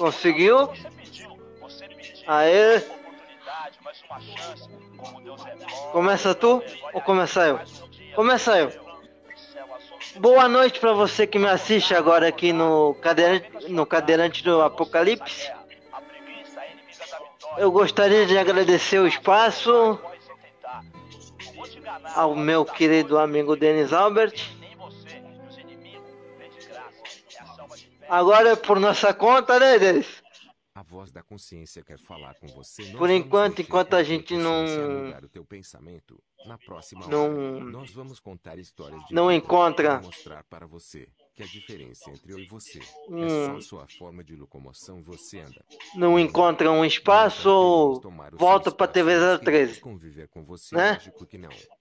Conseguiu? Aê. Começa tu ou começa eu? Começa eu. Boa noite para você que me assiste agora aqui no cadeirante, no cadeirante do Apocalipse. Eu gostaria de agradecer o espaço ao meu querido amigo Denis Albert. Agora é por nossa conta, né, Denis? A voz da consciência quer falar com você. Nós Por enquanto, enquanto a gente não- o teu pensamento, na próxima não- hora, nós vamos contar histórias de não encontra- para mostrar para você que a diferença entre eu e você é Hum. só sua forma de locomoção você anda. Não encontra um espaço ou volta para TV 013. Conviver com você, né?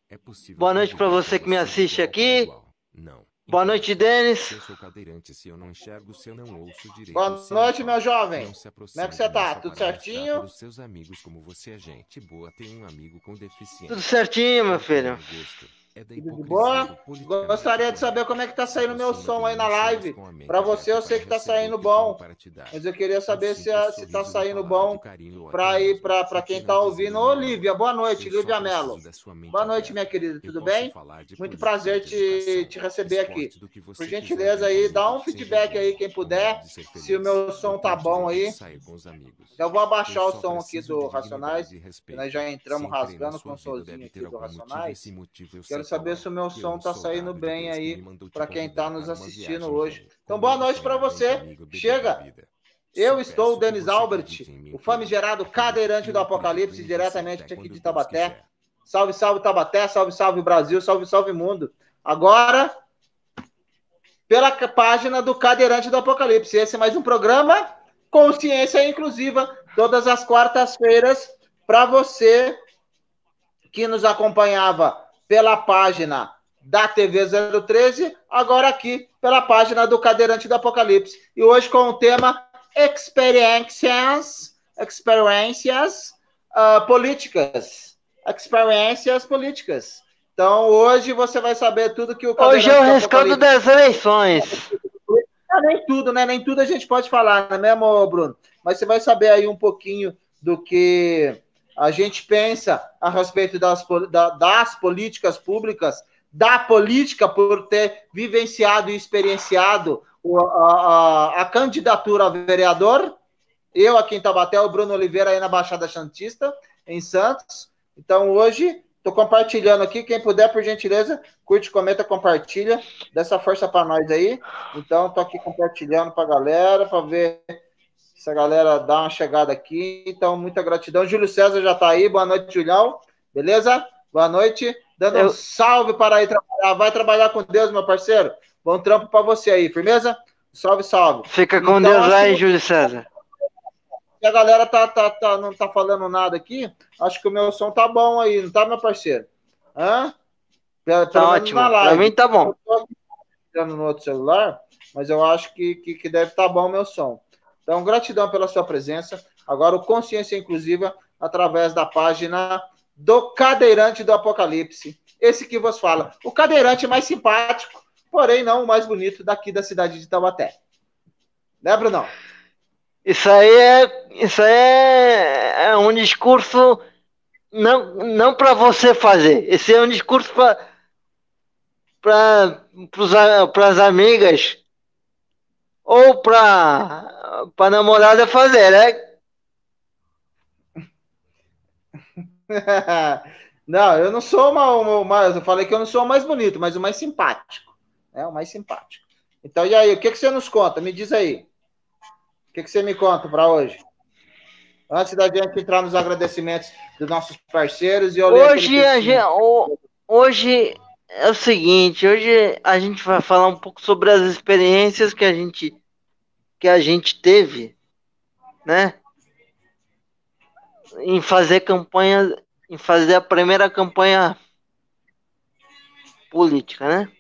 É Boa noite conviver você que me assiste para aqui. igual. Não. Boa noite, Denis. Eu sou cadeirante, se eu não enxergo, se eu não ouço direito. Boa noite, meu jovem. Como é que você tá? Tudo certinho? Os seus amigos como você é gente boa, tem um amigo com deficiência. Tudo certinho, meu filho. É da Tudo de hipocrisia politicamente Gostaria de saber como é que tá saindo meu Se som aí na live. pessoas com a mente Pra você, eu sei para que tá saindo bom. para. Mas eu queria saber se, simples se sorriso, tá saindo bom até ir um quem tá ouvindo. Ô, Lívia, boa noite, Eu Lívia Mello. Boa noite, minha querida, Eu tudo bem? Muito prazer te, te receber aqui. Por gentileza aí, dá um feedback aí, quem com puder, se o meu som Eu tá bom aí. Já vou abaixar Eu o som aqui do Racionais. Nós já Se entramos rasgando com o solzinho aqui do Racionais. eu Quero saber se o meu Eu, som tá saindo bem aí pra quem tá nos para assistindo hoje. Então, boa noite vem você. Chega. Eu estou o Denis Albert, o famigerado cadeirante do Apocalipse, diretamente aqui de Tabaté. Salve, salve Tabaté, salve, salve Brasil, salve, salve mundo. Agora, pela página do Cadeirante do Apocalipse. Esse é mais um programa Consciência Inclusiva, todas as quartas-feiras, para você que nos acompanhava pela página da TV 013, agora aqui pela página do Cadeirante do Apocalipse. E hoje com o tema Experiências, experiências ah, políticas. Experiências políticas. Então, hoje você vai saber tudo que o Hoje é o Cadeirante do rescaldo das eleições. ah, nem tudo, né? Nem tudo a gente pode falar, não é mesmo, Bruno? Mas você vai saber aí um pouquinho do que a gente pensa a respeito das, das políticas públicas, da política por ter vivenciado e experienciado a, a- a candidatura a vereador. Eu aqui em Tabaté, o Bruno Oliveira aí na Baixada Santista, em Santos. Então, hoje, estou compartilhando aqui. Quem puder, por gentileza, curte, comenta, compartilha. Dessa força para nós aí. Então, tô aqui compartilhando para a galera, para ver se a galera dá uma chegada aqui. Então, muita gratidão. Júlio César já está aí. Boa noite, Julião. Beleza? Boa noite. Dando Eu- um salve para ir trabalhar. Vai trabalhar com Deus, meu parceiro. Bom trampo para você aí, firmeza? Salve, salve. Fica com Então, Deus aí, que- Júlio César. Se a galera tá, tá, tá, não tá falando nada aqui, acho que o meu som tá bom aí, não tá, meu parceiro? Hã? Pelo, Tá pelo ótimo. na Pra mim tá bom. Eu tô aqui no outro celular, mas eu acho que, que, que deve estar bom o meu som. Então, gratidão pela sua presença. Agora, o Consciência Inclusiva, através da página do Cadeirante do Apocalipse. Esse que vos fala. O cadeirante mais simpático, porém não o mais bonito daqui da cidade de Taubaté. Né, Brunão? Isso aí é, isso aí é, é um discurso não, não para você fazer. Esse é um discurso para para as amigas ou para para namorada fazer, né? não, eu não sou uma, uma, uma- Eu falei que eu não sou o mais bonito, mas o mais simpático. É o mais simpático. Então, e aí, o que, que você nos conta? Me diz aí. O que, que você me conta para hoje? Antes da gente entrar nos agradecimentos dos nossos parceiros e eu Hoje a gente, ho- hoje é o seguinte, hoje a gente vai falar um pouco sobre as experiências que a gente que a gente teve, né? Em fazer campanha, em fazer a primeira campanha política, né?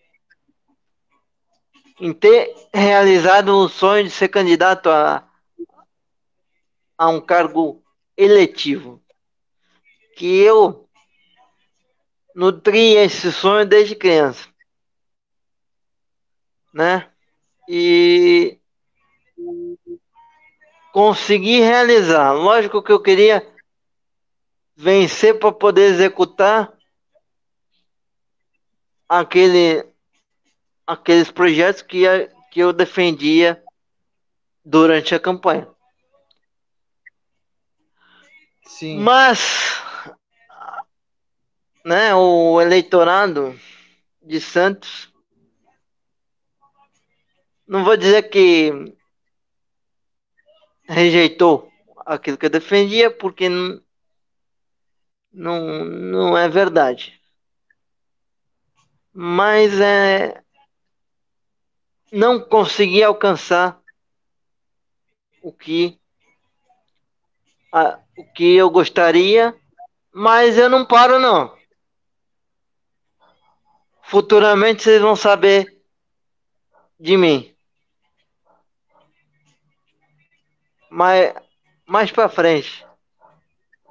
Em ter realizado o sonho de ser candidato a, a um cargo eletivo. Que eu nutri esse sonho desde criança, né? E consegui realizar. Lógico que eu queria vencer para poder executar aquele, aqueles projetos que, que eu defendia durante a campanha. Sim. Mas né, o eleitorado de Santos não vou dizer que rejeitou aquilo que eu defendia, porque não, não, não é verdade. Mas é, não consegui alcançar o que, a, o que eu gostaria, mas eu não paro não. Futuramente vocês vão saber de mim. Mais, mais para frente,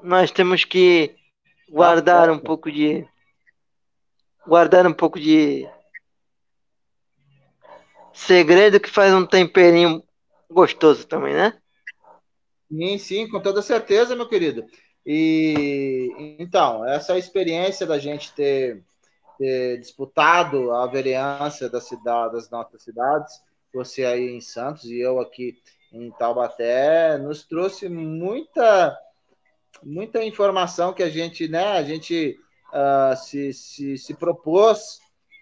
nós temos que guardar um pouco de guardar um pouco de segredo que faz um temperinho gostoso também, né? Sim, sim, com toda certeza, meu querido. E então, essa experiência da gente ter, ter disputado a vereança da cidade, das nossas cidades, você aí em Santos e eu aqui em Taubaté, nos trouxe muita muita informação que a gente, né, a gente uh, se, se, se propôs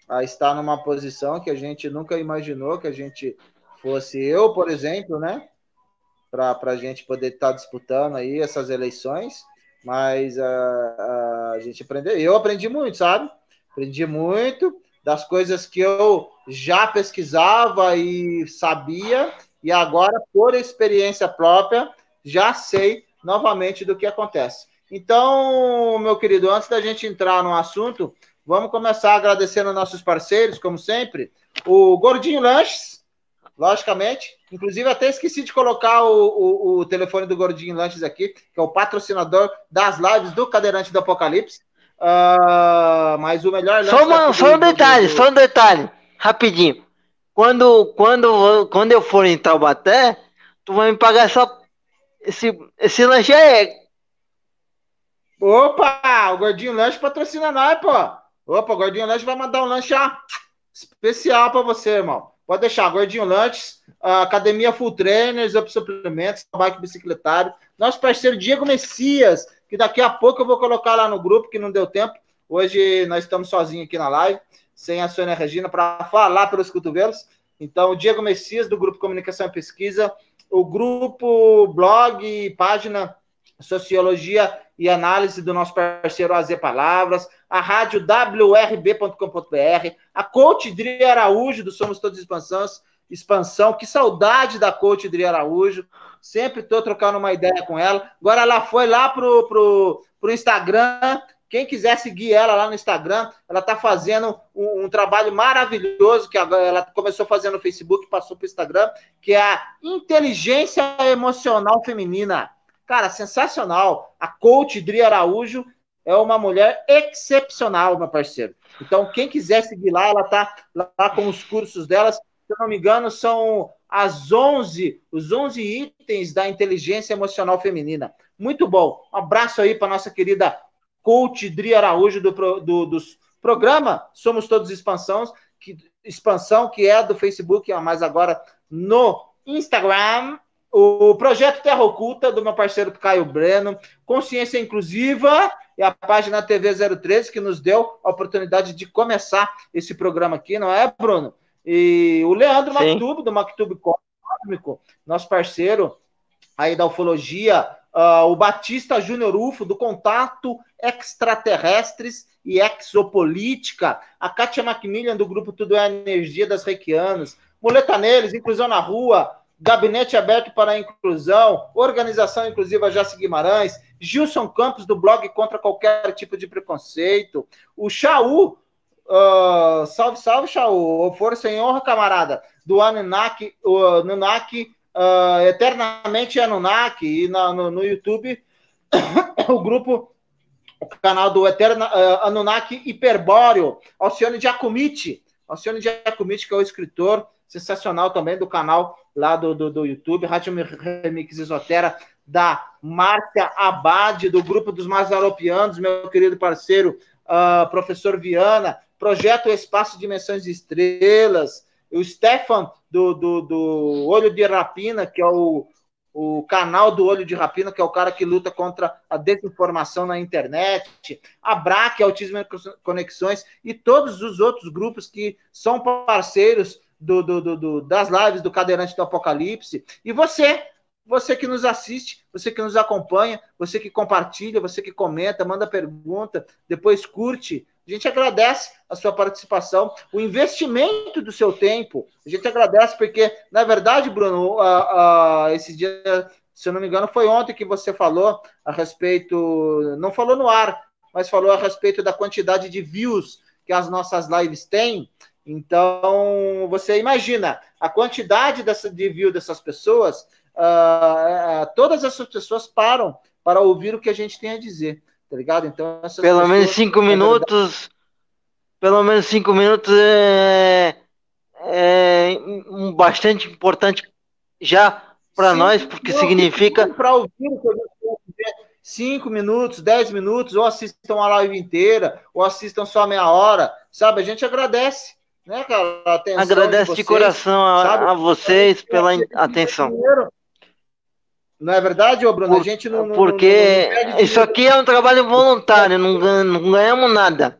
a estar numa posição que a gente nunca imaginou que a gente fosse eu, por exemplo, né, para a gente poder estar disputando aí essas eleições, mas uh, uh, a gente aprendeu, eu aprendi muito, sabe? Aprendi muito das coisas que eu já pesquisava e sabia e agora, por experiência própria, já sei novamente do que acontece. Então, meu querido, antes da gente entrar no assunto, vamos começar agradecendo nossos parceiros, como sempre. O Gordinho Lanches, logicamente. Inclusive, até esqueci de colocar o, o, o, telefone do Gordinho Lanches aqui, que é o patrocinador das lives do Cadeirante do Apocalipse. Uh, mas o melhor Só, uma, só um detalhe, do... só um detalhe, rapidinho. Quando, quando, quando eu for em Taubaté, tu vai me pagar só esse, esse lanche aí. Opa, o Gordinho Lanche patrocina nós, pô. Opa, o Gordinho Lanche vai mandar um lanche especial para você, irmão. Pode deixar, Gordinho Lanches, Academia Full Trainers, Up Suplementos, Bike Bicicletário. Nosso parceiro Diego Messias, que daqui a pouco eu vou colocar lá no grupo, que não deu tempo. Hoje nós estamos sozinhos aqui na live sem a Sônia Regina para falar pelos cotovelos. Então, o Diego Messias, do Grupo Comunicação e Pesquisa, o grupo blog, página Sociologia e Análise do nosso parceiro AZ Palavras, a rádio wrb.com.br, a coach Dri Araújo, do Somos Todos Expansões, Expansão, que saudade da coach Dri Araújo, sempre estou trocando uma ideia com ela. Agora ela foi lá pro, pro, pro Instagram, quem quiser seguir ela lá no Instagram, ela está fazendo um, um, trabalho maravilhoso que ela começou fazendo no Facebook, passou para o Instagram, que é a inteligência emocional feminina. Cara, sensacional. A coach Dri Araújo é uma mulher excepcional, meu parceiro. Então, quem quiser seguir lá, ela está lá com os cursos delas. Se eu não me engano, são as 11, os 11 itens da inteligência emocional feminina. Muito bom. Um abraço aí para nossa querida coach Dri Araújo do, do, dos programa Somos Todos Expansão, que, expansão, que é do Facebook, mas agora no Instagram. O projeto Terra Oculta, do meu parceiro Caio Breno, Consciência Inclusiva e a página TV 013, que nos deu a oportunidade de começar esse programa aqui, não é, Bruno? E o Leandro Mactube, do Mactube Cósmico, nosso parceiro aí da ufologia, uh, o Batista Júnior Ufo, do Contato Extraterrestres e Exopolítica, a Kátia Macmillan, do grupo Tudo é Energia das Reikianas, Muleta Neles, Inclusão na Rua, Gabinete Aberto para a Inclusão, Organização Inclusiva Jace Guimarães, Gilson Campos, do blog Contra Qualquer Tipo de Preconceito, o Chaú, uh, salve, salve, Chaú, força em honra, camarada, do Anunnaki, Anunnaki uh, Eternamente Anunnaki, e na, no, no YouTube, o grupo, o canal do Eterna, uh, Anunnaki Hiperbóreo, Alcione Giacomitti, Alcione Giacomitti, que é o escritor sensacional também do canal lá do, do, do YouTube, Rádio Remix Isotera, da Márcia Abade, do grupo dos Mazaropianos, meu querido parceiro, uh, professor Viana, projeto Espaço Dimensões de Estrelas, o Stefan do, do, do Olho de Rapina, que é o, o canal do Olho de Rapina, que é o cara que luta contra a desinformação na internet, a BRAC, Autismo e Conexões, e todos os outros grupos que são parceiros do, do, do, das lives do Cadeirante do Apocalipse. E você, você que nos assiste, você que nos acompanha, você que compartilha, você que comenta, manda pergunta, depois curte. A gente agradece a sua participação, o investimento do seu tempo. A gente agradece porque, na verdade, Bruno, a, a, esse dia, se eu não me engano, foi ontem que você falou a respeito, não falou no ar, mas falou a respeito da quantidade de views que as nossas lives têm. Então, você imagina a quantidade dessa, de view dessas pessoas, uh, uh, todas essas pessoas param para ouvir o que a gente tem a dizer, tá ligado? Então, pelo pessoas, menos cinco minutos, pelo menos cinco minutos é, é um bastante importante já para nós, porque significa para ouvir o que a a dizer. Cinco minutos, dez minutos, ou assistam a live inteira, ou assistam só meia hora, sabe? A gente agradece né, cara? Atenção Agradece de, vocês, de coração a, a, vocês pela atenção. Não é verdade, ô Bruno? Por, a gente não. Porque não, não isso aqui é um trabalho voluntário, não, não ganhamos nada.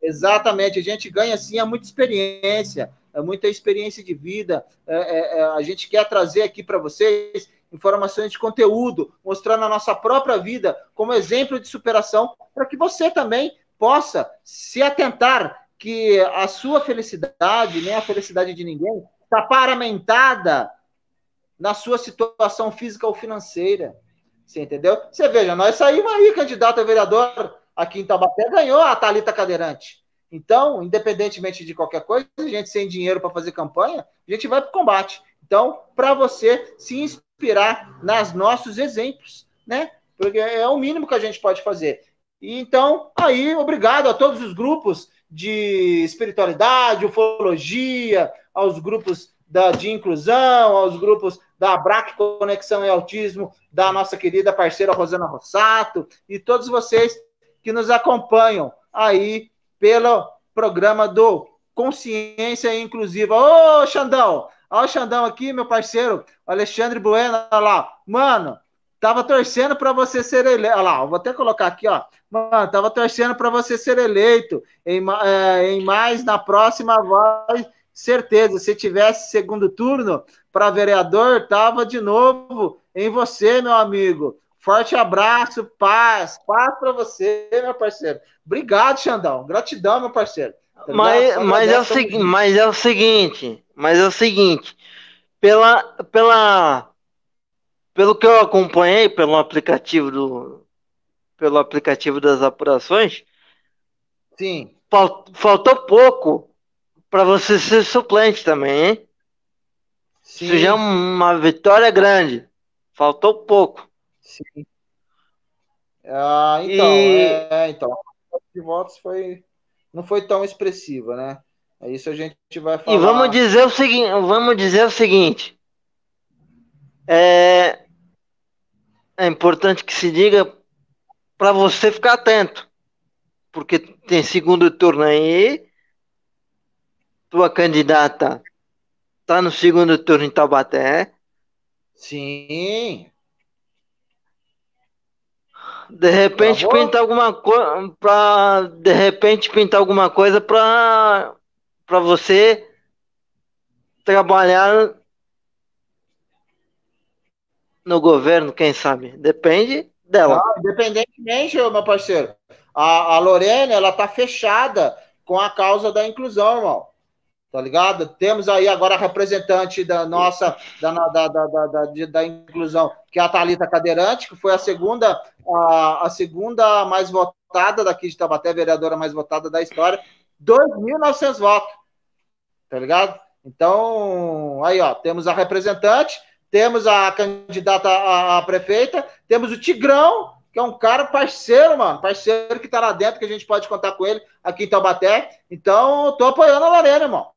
Exatamente, a gente ganha sim é muita experiência, é muita experiência de vida. É, é, é a gente quer trazer aqui para vocês informações de conteúdo, mostrando a nossa própria vida como exemplo de superação, para que você também possa se atentar que a sua felicidade, nem a felicidade de ninguém, está paramentada na sua situação física ou financeira. Você entendeu? Você veja, nós saímos aí, candidato a vereador aqui em Taubaté, ganhou a Talita Cadeirante. Então, independentemente de qualquer coisa, a gente sem dinheiro para fazer campanha, a gente vai para o combate. Então, para você se inspirar nas nossos exemplos, né? Porque é o mínimo que a gente pode fazer. E então, aí, obrigado a todos os grupos de espiritualidade, ufologia, aos grupos da, de inclusão, aos grupos da BRAC Conexão e Autismo, da nossa querida parceira Rosana Rossato, e todos vocês que nos acompanham aí pelo programa do Consciência Inclusiva. Ô, Xandão! Olha o Xandão aqui, meu parceiro, Alexandre Bueno, olha lá. Mano, Tava torcendo para você ser eleito. Olha lá, vou até colocar aqui, ó. Mano, tava torcendo para você ser eleito. Em, é, em mais, na próxima voz, certeza. Se tivesse segundo turno para vereador, tava de novo em você, meu amigo. Forte abraço, paz. Paz para você, meu parceiro. Obrigado, Xandão. Gratidão, meu parceiro. Tá mas, mas, é o mas é o seguinte, mas é o seguinte, pela, pela pelo que eu acompanhei pelo aplicativo do pelo aplicativo das apurações, sim, faltou pouco para você ser suplente também, hein? Sim. Isso já é uma vitória grande. Faltou pouco. Sim. Ah, então, e... é, então, a de votos foi não foi tão expressiva, né? É isso a gente vai falar. E vamos dizer o seguinte, vamos dizer o seguinte. É, é importante que se diga para você ficar atento, porque tem segundo turno aí, tua candidata tá no segundo turno em Taubaté. Sim. De repente tá pinta alguma coisa para de repente pintar alguma coisa para para você trabalhar no governo, quem sabe? Depende dela. Não, independentemente, meu parceiro. A, a Lorena, ela tá fechada com a causa da inclusão, irmão. Tá ligado? Temos aí agora a representante da nossa, da, da, da, da, inclusão, que é a Thalita Cadeirante, que foi a segunda, a, a segunda mais votada daqui de Tabaté, vereadora mais votada da história. 2.900 votos. Tá ligado? Então, aí, ó, temos a representante, temos a candidata a, prefeita, temos o Tigrão, que é um cara parceiro, mano, parceiro que tá lá dentro, que a gente pode contar com ele aqui em Taubaté. Então, tô apoiando a Lorena, irmão.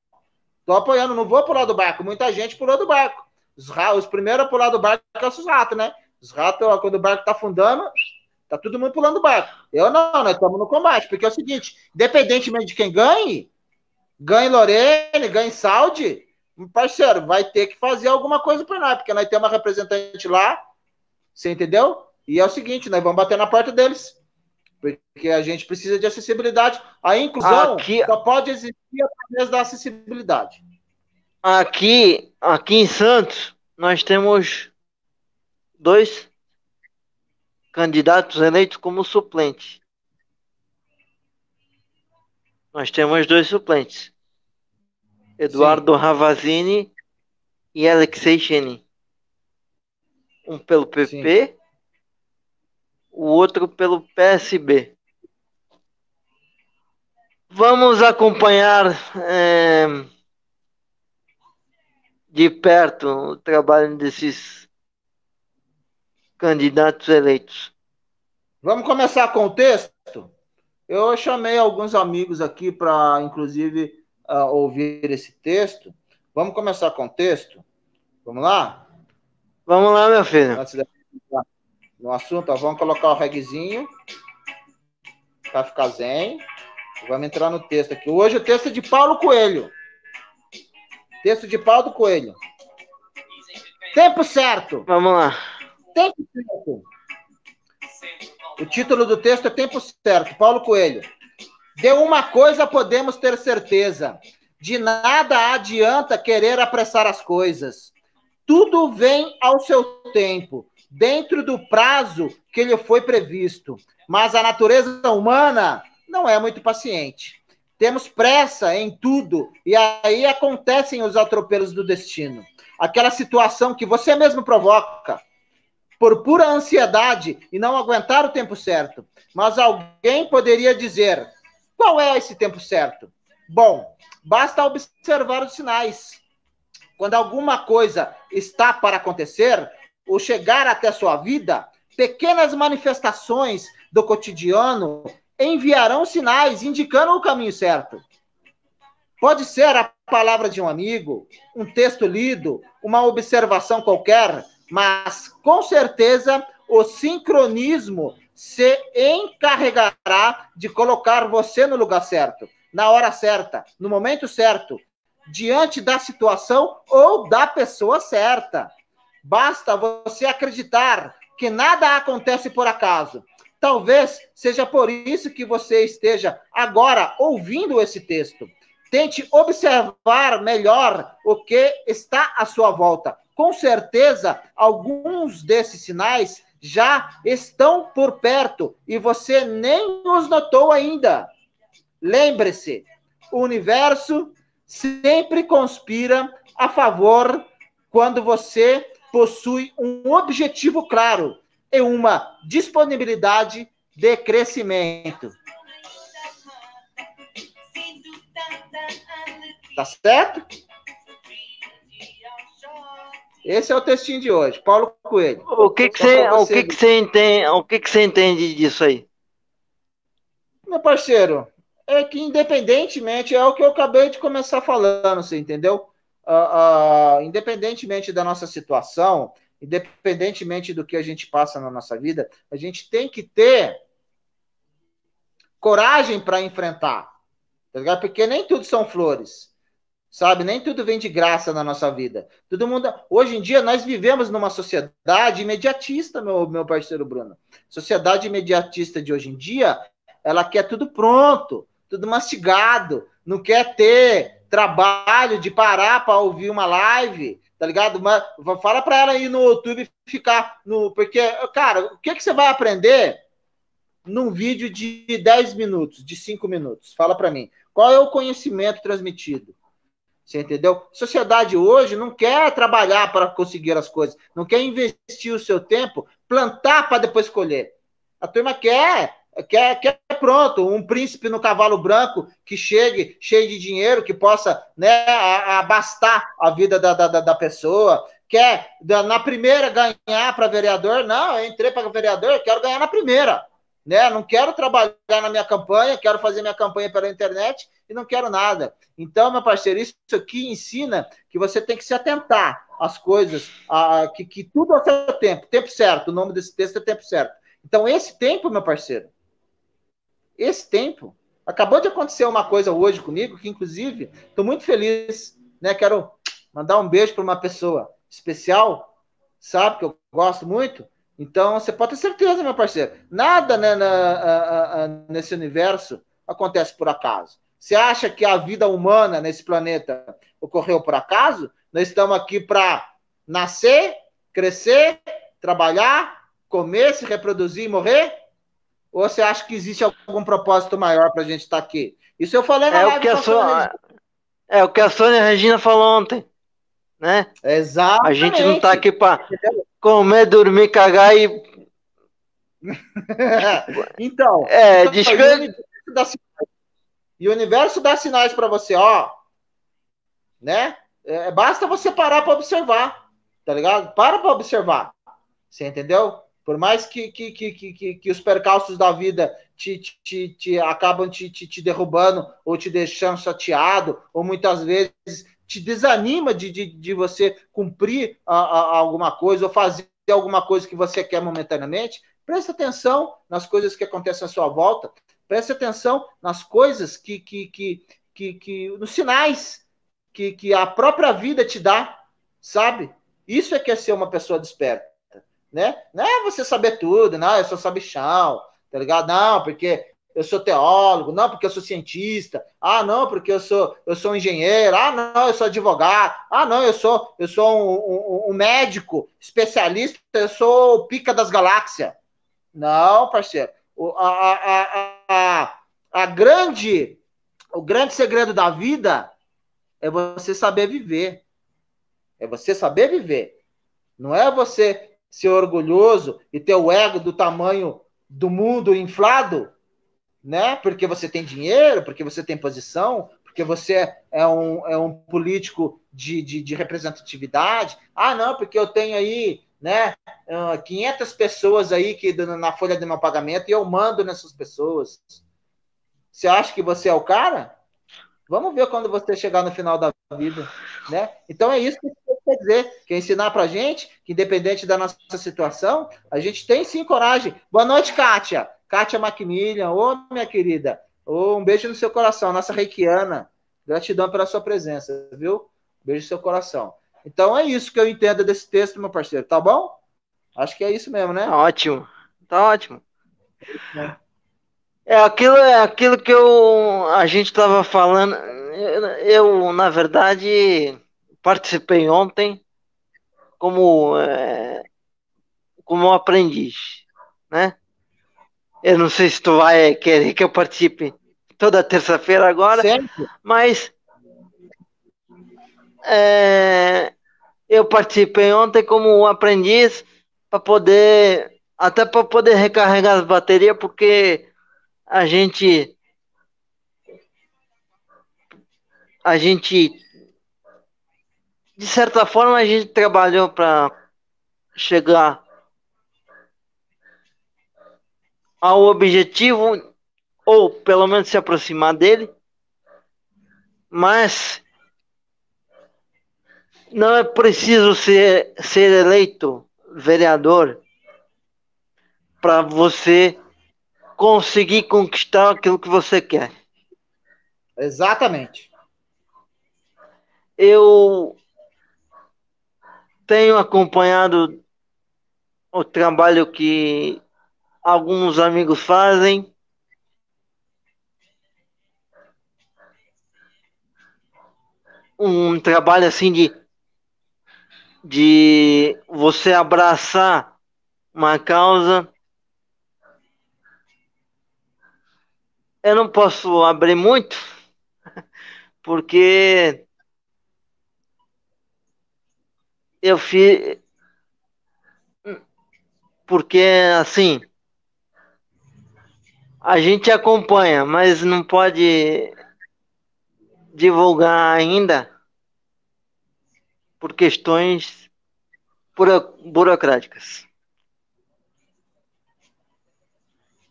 Tô apoiando, não vou pular do barco. Muita gente pulou do barco. Os, os primeiros a pular do barco são os ratos, né? Os ratos, quando o barco tá afundando, tá todo mundo pulando do barco. Eu não, nós estamos no combate, porque é o seguinte, independentemente de quem ganhe, ganhe Lorene, ganhe Saudi, parceiro, vai ter que fazer alguma coisa para nós, porque nós temos uma representante lá, você entendeu? E é o seguinte, nós vamos bater na porta deles. Porque a gente precisa de acessibilidade. A inclusão aqui, só pode existir através da acessibilidade. Aqui, aqui em Santos, nós temos dois candidatos eleitos como suplentes. Nós temos dois suplentes. Eduardo Sim. Ravazini e Alexei Chenin. Um pelo PP Sim o outro pelo PSB. Vamos acompanhar é, de perto o trabalho desses candidatos eleitos. Vamos começar com o texto? Eu chamei alguns amigos aqui para, inclusive, uh, ouvir esse texto. Vamos começar com o texto? Vamos lá? Vamos lá, meu filho. Antes de no assunto, ó, vamos colocar o regzinho para ficar zen. Vamos entrar no texto aqui. Hoje o texto é de Paulo Coelho. Texto de Paulo Coelho. Tempo certo. Vamos lá. Tempo certo. O título do texto é Tempo certo. Paulo Coelho. De uma coisa podemos ter certeza: de nada adianta querer apressar as coisas. Tudo vem ao seu tempo dentro do prazo que lhe foi previsto. Mas a natureza humana não é muito paciente. Temos pressa em tudo e aí acontecem os atropelos do destino. Aquela situação que você mesmo provoca por pura ansiedade e não aguentar o tempo certo. Mas alguém poderia dizer: qual é esse tempo certo? Bom, basta observar os sinais. Quando alguma coisa está para acontecer, ou chegar até sua vida, pequenas manifestações do cotidiano enviarão sinais indicando o caminho certo. Pode ser a palavra de um amigo, um texto lido, uma observação qualquer, mas com certeza o sincronismo se encarregará de colocar você no lugar certo, na hora certa, no momento certo, diante da situação ou da pessoa certa. Basta você acreditar que nada acontece por acaso. Talvez seja por isso que você esteja agora ouvindo esse texto. Tente observar melhor o que está à sua volta. Com certeza, alguns desses sinais já estão por perto e você nem os notou ainda. Lembre-se, o universo sempre conspira a favor quando você possui um objetivo claro e uma disponibilidade de crescimento. Tá certo? Esse é o textinho de hoje, Paulo Coelho. O que que você, o que que você entende, o que que você entende disso aí? Meu parceiro, é que independentemente é o que eu acabei de começar falando, você entendeu? Uh, uh, independentemente da nossa situação, independentemente do que a gente passa na nossa vida, a gente tem que ter coragem para enfrentar, tá? Porque nem tudo são flores, sabe? Nem tudo vem de graça na nossa vida. Todo mundo, hoje em dia nós vivemos numa sociedade imediatista, meu meu parceiro Bruno. Sociedade imediatista de hoje em dia, ela quer tudo pronto, tudo mastigado, não quer ter trabalho de parar para ouvir uma live, tá ligado? Mas, fala para ela ir no YouTube ficar no. Porque, cara, o que, que você vai aprender num vídeo de 10 minutos, de 5 minutos? Fala para mim. Qual é o conhecimento transmitido? Você entendeu? Sociedade hoje não quer trabalhar para conseguir as coisas, não quer investir o seu tempo, plantar para depois colher. A turma quer quer, quer pronto, um príncipe no cavalo branco que chegue cheio de dinheiro, que possa né, abastar a vida da, da, da pessoa. Quer na primeira ganhar para vereador? Não, eu entrei para vereador, quero ganhar na primeira. Né? Não quero trabalhar na minha campanha, quero fazer minha campanha pela internet e não quero nada. Então, meu parceiro, isso aqui ensina que você tem que se atentar às coisas, a, que, que tudo ao seu tempo, tempo certo. O nome desse texto é tempo certo. Então, esse tempo, meu parceiro, esse tempo, acabou de acontecer uma coisa hoje comigo, que inclusive estou muito feliz, né? Quero mandar um beijo para uma pessoa especial, sabe, que eu gosto muito. Então, você pode ter certeza, meu parceiro, nada né, na, nesse universo acontece por acaso. Você acha que a vida humana nesse planeta ocorreu por acaso? Nós estamos aqui para nascer, crescer, trabalhar, comer, se reproduzir e morrer? Ou você acha que existe algum propósito maior para a gente estar tá aqui? Isso eu falei na é o que a Sônia, É o que a Sônia Regina falou ontem. Né? Exato. A gente não está aqui para comer, dormir, cagar e. então. É, então, descanso. E o universo dá sinais para você, ó. Né? É, basta você parar para observar. Tá ligado? Para para observar. Você entendeu? Por mais que, que, que, que, que os percalços da vida te, te, te acabam te, te, te derrubando ou te deixando chateado, ou muitas vezes te desanima de, de, de você cumprir a, a, alguma coisa ou fazer alguma coisa que você quer momentaneamente, preste atenção nas coisas que acontecem à sua volta, preste atenção nas coisas que, que, que, que, que nos sinais que, que a própria vida te dá, sabe? Isso é que é ser uma pessoa desperta, né? Não é você saber tudo, não, eu sou sabichão, tá ligado? Não, porque eu sou teólogo, não porque eu sou cientista, ah, não, porque eu sou, eu sou engenheiro, ah, não, eu sou advogado, ah, não, eu sou, eu sou um, um, um médico especialista, eu sou o pica das galáxias. Não, parceiro. A, a, a, a grande, o grande segredo da vida é você saber viver. É você saber viver. Não é você ser orgulhoso e ter o ego do tamanho do mundo inflado né? Porque você tem dinheiro, porque você tem posição, porque você é um, é um político de, de, de representatividade. Ah, não, porque eu tenho aí, né, 500 ah, pessoas aí que na folha de meu pagamento e eu mando nessas pessoas. Você acha que você é o cara? Vamos ver quando você chegar no final da vida, né? Então é isso que quer dizer, quer ensinar pra gente que independente da nossa situação, a gente tem sim coragem. Boa noite, Kátia. Kátia Macmillan, ô minha querida, ô, um beijo no seu coração, nossa reikiana. Gratidão pela sua presença, viu? Beijo no seu coração. Então é isso que eu entendo desse texto, meu parceiro, tá bom? Acho que é isso mesmo, né? Tá ótimo, tá ótimo. É, é aquilo, é aquilo que eu, a gente estava falando. Eu, eu, na verdade, participei ontem como, é, como aprendiz, né? Eu não sei se tu vai querer que eu participe toda terça-feira agora, certo. mas é, eu participei ontem como aprendiz para poder até para poder recarregar as baterias, porque a gente a gente de certa forma a gente trabalhou para chegar ao objetivo, ou pelo menos se aproximar dele, mas não é preciso ser, ser eleito vereador para você conseguir conquistar aquilo que você quer. Exatamente. Eu tenho acompanhado o trabalho que alguns amigos fazem. Um trabalho assim de, de você abraçar uma causa. Eu não posso abrir muito, porque eu fiz. Porque assim a gente acompanha, mas não pode divulgar ainda por questões burocráticas.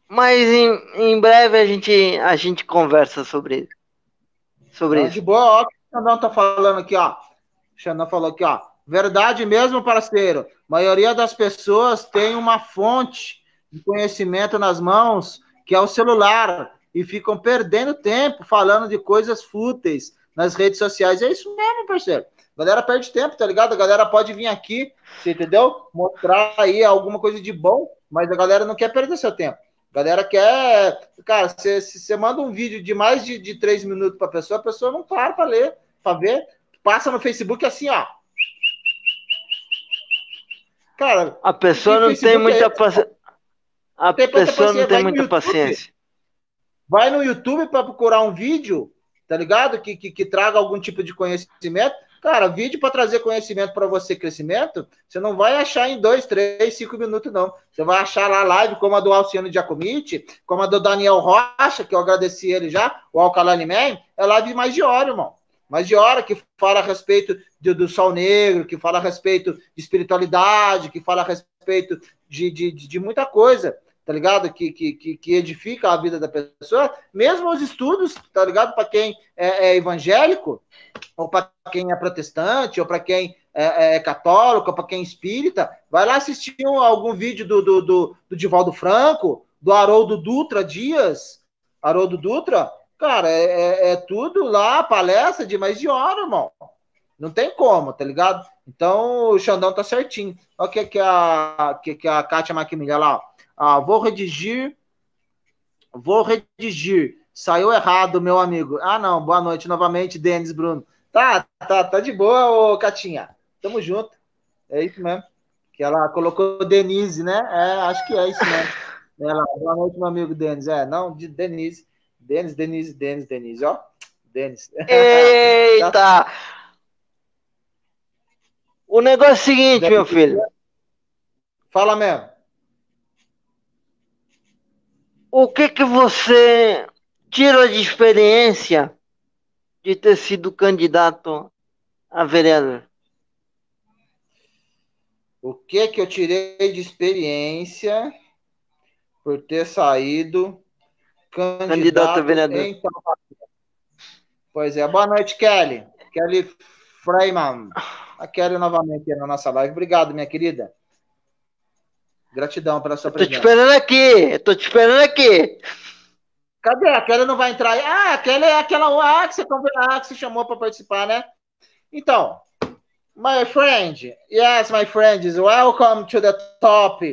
Mas em, em breve a gente, a gente conversa sobre sobre isso. de boa, ó, o Xandão tá falando aqui, ó. O Xandão falou aqui, ó. Verdade mesmo, parceiro. A maioria das pessoas tem uma fonte de conhecimento nas mãos, que é o celular, e ficam perdendo tempo falando de coisas fúteis nas redes sociais. É isso mesmo, parceiro. A galera perde tempo, tá ligado? A galera pode vir aqui, você entendeu? Mostrar aí alguma coisa de bom, mas a galera não quer perder seu tempo. A galera quer. Cara, se você manda um vídeo de mais de, de três minutos pra pessoa, a pessoa não para pra ler, pra ver. Passa no Facebook assim, ó. Cara, A pessoa não tem muita é- paciência. A Tem pessoa não tem muita YouTube. paciência. vai no YouTube para procurar um vídeo, tá ligado? Que, que, que traga algum tipo de conhecimento. Cara, vídeo para trazer conhecimento para você, crescimento, você não vai achar em dois, três, cinco minutos, não. Você vai achar lá live como a do Alciano Giacomiti, como a do Daniel Rocha, que eu agradeci ele já, o Alcalani Man, é live mais de hora, irmão. Mais de hora, que fala a respeito do, do sol negro, que fala a respeito de espiritualidade, que fala a respeito de, de, de, de muita coisa tá ligado? Que, que, que, edifica a vida da pessoa, mesmo os estudos, tá ligado? Para quem é, é, evangélico, ou para quem é protestante, ou para quem é, é católico, ou para quem é espírita, vai lá assistir um, algum vídeo do, do, do, do Divaldo Franco, do Haroldo Dutra Dias, Haroldo Dutra, cara, é, é, é tudo lá, palestra de mais de hora, irmão. Não tem como, tá ligado? Então o Xandão tá certinho. Olha o que, que, a, que, que a Kátia Macmillan lá. Ah, vou redigir. Vou redigir. Saiu errado, meu amigo. Ah, não. Boa noite novamente, Denis Bruno. Tá, tá, tá de boa, ô Catinha. Tamo junto. É isso mesmo. Que ela colocou Denise, né? É, acho que é isso mesmo. Ela, boa noite, meu amigo Denis. É, não, de Denise. Denis, Denise, Denis, Denise, ó. Denis. Eita! O negócio é o seguinte, meu filho. Fala mesmo. O que que você tira de experiência de ter sido candidato a vereador? O que que eu tirei de experiência por ter saído candidato, Candidato a vereador. em? Pois é. Boa noite, Kelly. Kelly Freiman. A Kelly novamente na nossa live. Obrigado, minha querida. Gratidão pela sua Tô te presença. esperando aqui, tô te esperando aqui. Cadê? A Kelly não vai entrar aí? Ah, a Kelly é aquela ah, que, você, ah, que você chamou para participar, né? Então, my friend, yes, my friends, welcome to the top.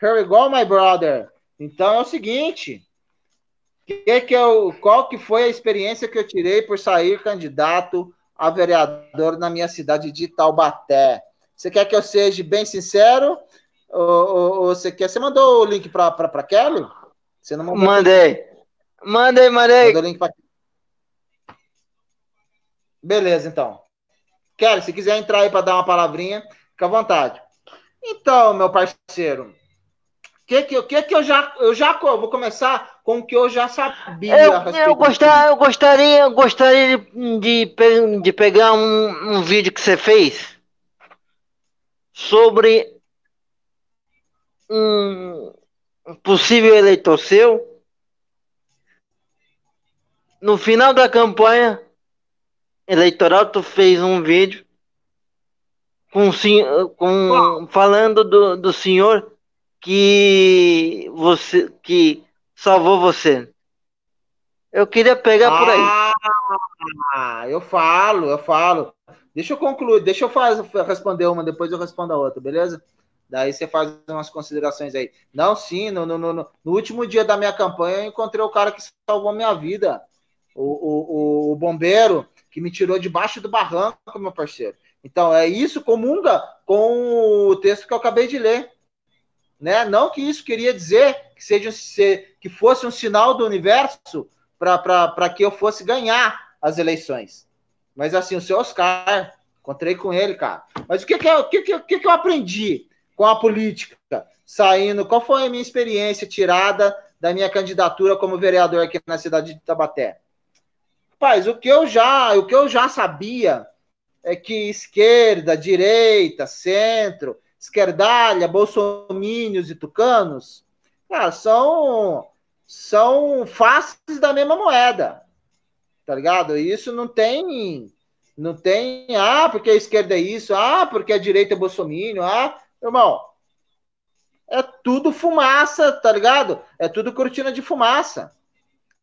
Here we go, my brother. Então é o seguinte, que que eu, qual que foi a experiência que eu tirei por sair candidato a vereador na minha cidade de Taubaté? Você quer que eu seja bem sincero? Ou, ou- ou você quer? Você mandou o link para para Kelly? Você não mandou? Mandei. Mandei, mandei. Mandou o link pra... Beleza, então. Kelly, se quiser entrar aí para dar uma palavrinha, fica à vontade. Então, meu parceiro, que que, eu- que que eu já eu já vou começar com o que eu já sabia Eu, eu, gostar, eu gostaria, eu gostaria de, de, de pegar um, um vídeo que você fez sobre um possível eleitor seu. No final da campanha eleitoral, tu fez um vídeo com, com falando do, do senhor que você que salvou você. Eu queria pegar por aí. Ah, eu falo, eu falo. Deixa eu concluir, deixa eu faz, responder uma, depois eu respondo a outra, beleza? Daí você faz umas considerações aí. Não, sim, no, no, no, no último dia da minha campanha eu encontrei o cara que salvou minha vida. O, o, o, o bombeiro que me tirou debaixo do barranco, meu parceiro. Então, é isso comunga com o texto que eu acabei de ler. Né? Não que isso queria dizer que, seja, se- que fosse um sinal do universo para que eu fosse ganhar as eleições. Mas assim, o seu Oscar, encontrei com ele, cara. Mas o que, que, eu, que, que, que eu aprendi com a política? Saindo, qual foi a minha experiência tirada da minha candidatura como vereador aqui na cidade de Tabaté? Rapaz, o que eu já, o que eu já sabia é que esquerda, direita, centro, esquerdalha, bolsomínios e tucanos, cara, são, são faces da mesma moeda. tá ligado? Isso não tem, não tem, ah, porque a esquerda é isso, ah, porque a direita é bolsominion, ah, irmão, é tudo fumaça, tá ligado? É tudo cortina de fumaça.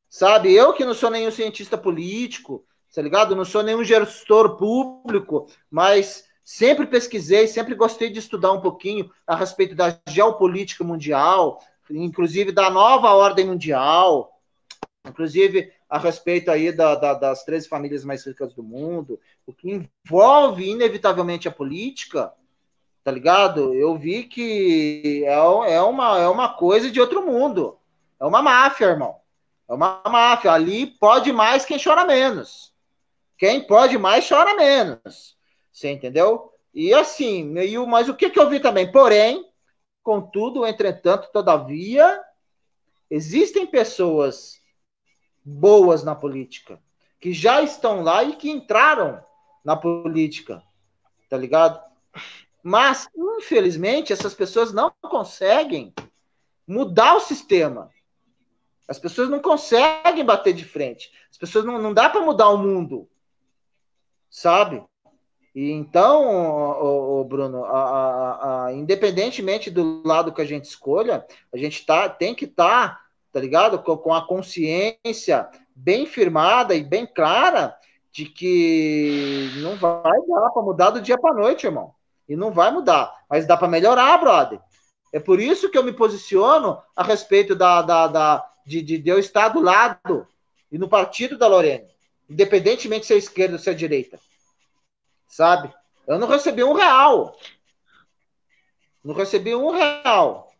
Sabe? Eu que não sou nenhum cientista político, tá ligado? Não sou nenhum gestor público, mas sempre pesquisei, sempre gostei de estudar um pouquinho a respeito da geopolítica mundial, inclusive da nova ordem mundial, inclusive a respeito aí da, da, das 13 famílias mais ricas do mundo, o que envolve inevitavelmente a política, tá ligado? Eu vi que é, é, uma, é uma coisa de outro mundo. É uma máfia, irmão. É uma máfia. Ali pode mais quem chora menos. Quem pode mais chora menos. Você entendeu? E assim, meio, mas o que, que eu vi também? Porém, contudo, entretanto, todavia, existem pessoas boas na política, que já estão lá e que entraram na política, tá ligado? Mas, infelizmente, essas pessoas não conseguem mudar o sistema. As pessoas não conseguem bater de frente. As pessoas não, não dá para mudar o mundo. Sabe? E então, o, Bruno, a, a, a, independentemente do lado que a gente escolha, a gente tá, tem que estar, tá, tá ligado? Com, com, a consciência bem firmada e bem clara de que não vai dar para mudar do dia para noite, irmão e não vai mudar. Mas dá para melhorar, brother. É por isso que eu me posiciono a respeito da, da, da de, de, de, eu estar do lado e no partido da Lorena, independentemente se é esquerda ou se é direita. Sabe? Eu não recebi um real. Não recebi um real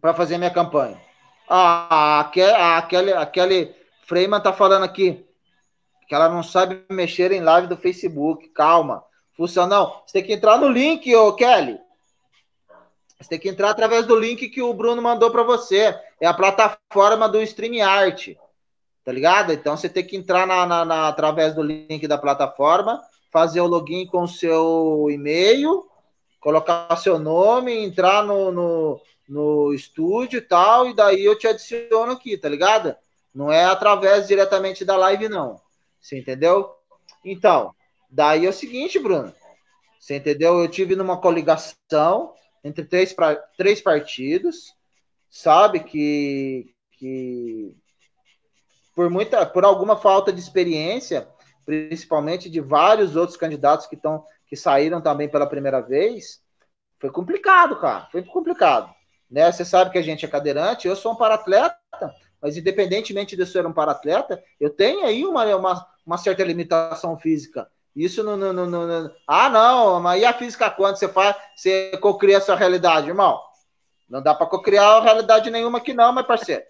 para fazer minha campanha. Ah, aquele, aquele, aquele Freeman tá falando aqui que ela não sabe mexer em live do Facebook. Calma. Funciona. Você tem que entrar no link, ô Kelly. Você tem que entrar através do link que o Bruno mandou para você. É a plataforma do StreamYard. Tá ligado? Então você tem que entrar na, na, na, através do link da plataforma, fazer o login com o seu e-mail, colocar seu nome, entrar no, no, no estúdio e tal, e daí eu te adiciono aqui, tá ligado? Não é através diretamente da live, não. Você entendeu? Então, daí é o seguinte, Bruno. Você entendeu? Eu tive numa coligação entre três, pra, três partidos, sabe? Que, que por muita, por alguma falta de experiência, principalmente de vários outros candidatos que estão que saíram também pela primeira vez, foi complicado, cara. Foi complicado. Né? Você sabe que a gente é cadeirante, eu sou um paratleta, mas independentemente de eu ser um paratleta, eu tenho aí uma, uma, uma certa limitação física. Isso não, não, não, não, Ah, não, mas e a física quando você faz, você cocria a sua realidade, irmão? Não dá para cocriar realidade nenhuma aqui, não, meu parceiro.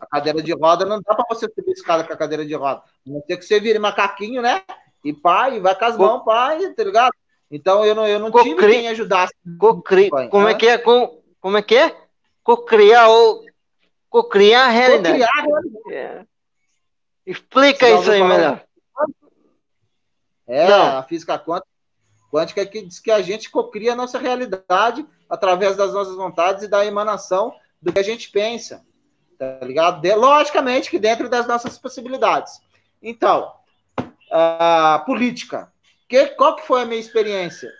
A cadeira de roda não dá para você subir escada com a cadeira de roda. Não tem que você vire macaquinho, né? E pai, vai com as mãos, pai, tá ligado? Então eu não, eu não tive quem ajudasse. Cocri... Como é que é? Como, como é que é? Cocriar ou cocriar a realidade. Cocriar a realidade. É. Explica isso aí melhor. É, Não. a física quântica, quântica que diz que a gente cocria a nossa realidade através das nossas vontades e da emanação do que a gente pensa. Tá ligado? De, logicamente que dentro das nossas possibilidades. Então, a política. Que, qual que foi a minha experiência?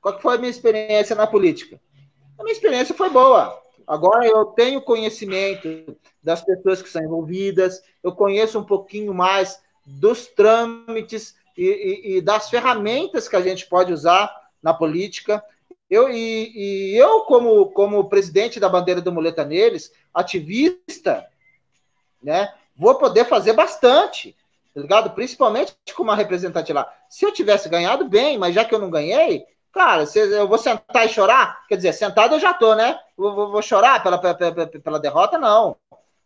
Qual que foi a minha experiência na política? A minha experiência foi boa. Agora eu tenho conhecimento das pessoas que são envolvidas, eu conheço um pouquinho mais dos trâmites e, e, e das ferramentas que a gente pode usar na política. Eu, e, e, eu, como, como presidente da bandeira do Muleta Neles, ativista, né, vou poder fazer bastante, tá ligado? Principalmente com uma representante lá. Se eu tivesse ganhado, bem, mas já que eu não ganhei, cara, eu vou sentar e chorar? Quer dizer, sentado eu já tô, né? Vou, vou, vou chorar pela, pela, pela derrota? Não.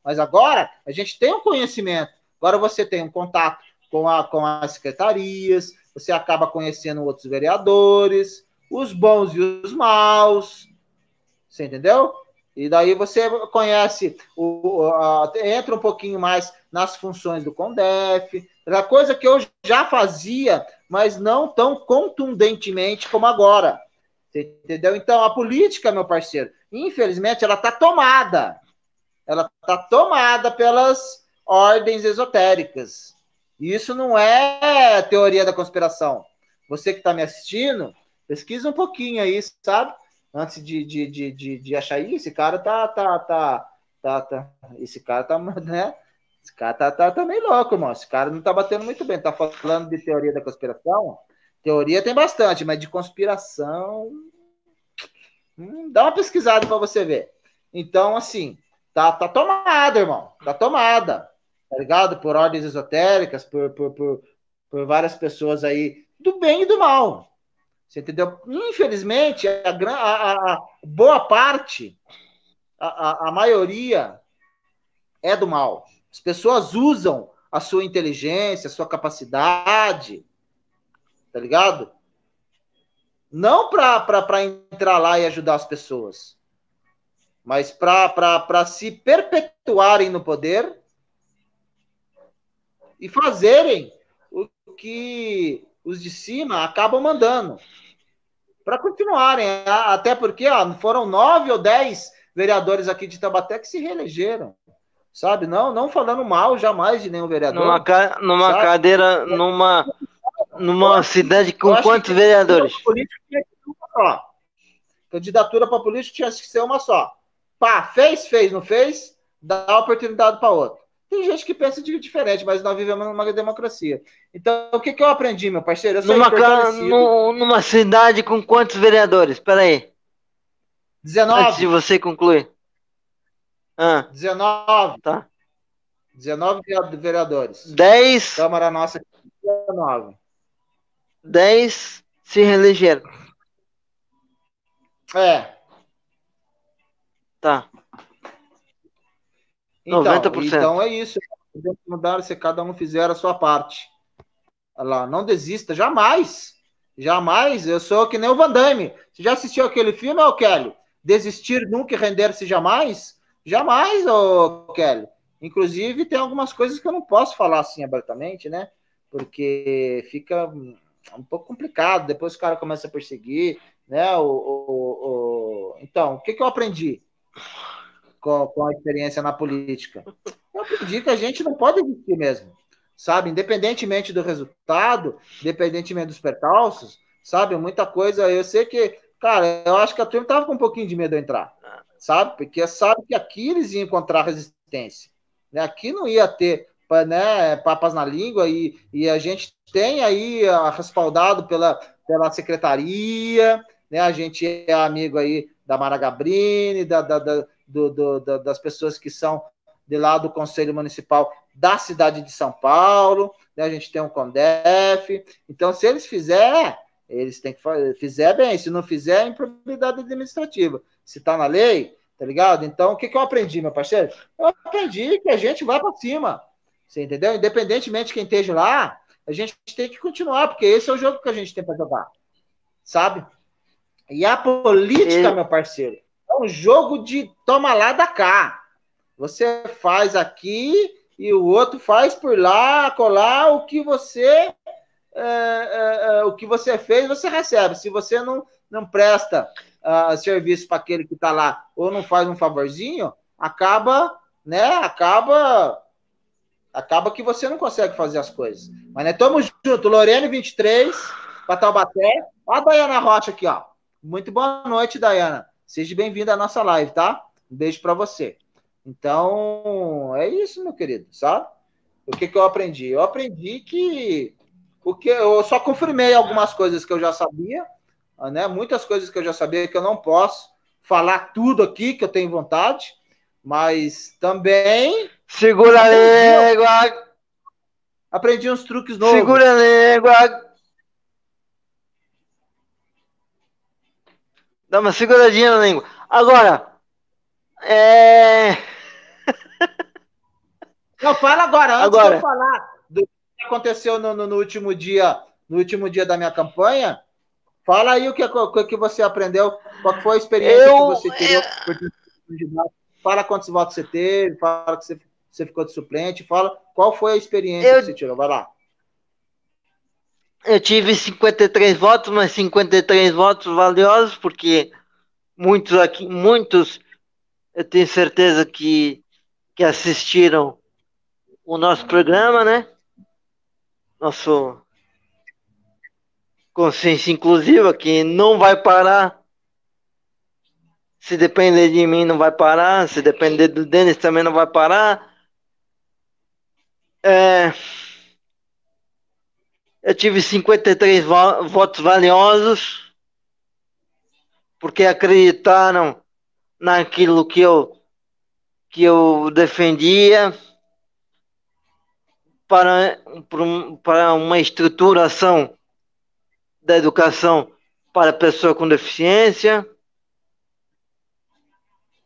Mas agora a gente tem um conhecimento. Agora você tem um contato com, a, com as secretarias, você acaba conhecendo outros vereadores, os bons e os maus. Você entendeu? E daí você conhece, o, a, entra um pouquinho mais nas funções do CONDEF, a coisa que eu já fazia, mas não tão contundentemente como agora. Entendeu? Então, a política, meu parceiro, infelizmente, ela está tomada ela está tomada pelas ordens esotéricas. Isso não é teoria da conspiração. Você que está me assistindo, pesquisa um pouquinho aí, sabe? Antes de, de, de, de, de achar isso, esse cara tá, tá, tá, tá, tá, esse cara tá, né? Esse cara tá, tá, tá meio louco, irmão. Esse cara não tá batendo muito bem. Tá falando de teoria da conspiração? Teoria tem bastante, mas de conspiração. Hum, dá uma pesquisada para você ver. Então, assim, tá, tá tomada, irmão. Tá tomada. Tá ligado? Por ordens esotéricas, por, por, por, por várias pessoas aí, do bem e do mal. Você entendeu? Infelizmente, a, a, a boa parte, a, a, maioria é do mal. As pessoas usam a sua inteligência, a sua capacidade, tá ligado? Não para entrar lá e ajudar as pessoas, mas para se perpetuarem no poder e fazerem o que os de cima acabam mandando. Para continuarem, até porque ó, foram nove ou dez vereadores aqui de Tabaté que se reelegeram sabe? Não, não falando mal jamais de nenhum vereador. Numa, ca... numa cadeira, numa, numa cidade com quantos vereadores? Candidatura para político tinha que ser uma só. Pá, fez, fez, não fez, dá oportunidade para outro. Tem gente que pensa de diferente, mas nós vivemos numa democracia. Então, o que, que eu aprendi, meu parceiro? Eu numa, ca... numa cidade com quantos vereadores? Peraí. 19. Antes de você concluir. Ah. 19. Tá. 19 vereadores. 10. Câmara nossa, 19. 10 se reelegeram. É. Tá. Então, 90%. Então é isso. Mudar se cada um fizer a sua parte. Olha lá, não desista, jamais. Jamais. Eu sou que nem o Van Damme. Você já assistiu aquele filme, ô Kelly? Desistir nunca e render-se jamais? Jamais, ô Kelly. Inclusive, tem algumas coisas que eu não posso falar assim abertamente, né? Porque fica um pouco complicado. Depois o cara começa a perseguir, né? O, o, o... Então, o que, que eu aprendi com, com a experiência na política? Eu aprendi que a gente não pode existir mesmo, sabe? Independentemente do resultado, independentemente dos percalços, sabe? Muita coisa. Eu sei que, cara, eu acho que a turma tava com um pouquinho de medo de entrar sabe? Porque sabe que aqui eles iam encontrar resistência. Né? Aqui não ia ter né, papas na língua e, e a gente tem aí a, respaldado pela, pela secretaria, né? A gente é amigo aí da Mara Gabrini, da, da, da do, do, da, das pessoas que são de lá do Conselho Municipal da cidade de São Paulo, né? a gente tem um CONDEF, então se eles fizerem, eles têm que fazer, fizer bem, se não fizer, é improbidade administrativa se está na lei, tá ligado? Então, o que, que eu aprendi, meu parceiro? Eu aprendi que a gente vai para cima, você entendeu? Independentemente de quem esteja lá, a gente tem que continuar, porque esse é o jogo que a gente tem para jogar, sabe? E a política, meu parceiro, é um jogo de toma lá da cá. Você faz aqui e o outro faz por lá, colar o que você é, é, é, o que você fez, você recebe. Se você não, não presta uh, serviço para aquele que está lá ou não faz um favorzinho, acaba, né? Acaba acaba que você não consegue fazer as coisas. Mas né, tamo junto, Lorene 23, para Taubaté. Ó a Dayana Rocha aqui, ó. Muito boa noite, Dayana. Seja bem-vinda à nossa live, tá? Um beijo para você. Então, é isso, meu querido, sabe? O que, que eu aprendi? Eu aprendi que o que eu só confirmei algumas coisas que eu já sabia, né? Muitas coisas que eu já sabia que eu não posso falar tudo aqui que eu tenho vontade, mas também segura a língua. Aprendi uns truques novos. Segura a língua. Dá uma seguradinha na língua. Agora, é. Não, fala agora, antes agora. de eu falar do que aconteceu no, no, no último dia, no último dia da minha campanha, Fala aí o que, o que você aprendeu, qual foi a experiência eu, que você teve. É... Fala quantos votos você teve, fala que você, você ficou de suplente, fala qual foi a experiência eu, que você tirou. Vai lá. Eu tive 53 votos, mas 53 votos valiosos, porque muitos aqui, muitos, eu tenho certeza que, que assistiram o nosso programa, né? Nosso consciência inclusiva que não vai parar. Se depender de mim, não vai parar. Se depender do Denis, também não vai parar. É, eu tive 53 vo votos valiosos, porque acreditaram naquilo que eu, que eu defendia para, para uma estruturação da educação para pessoa com deficiência,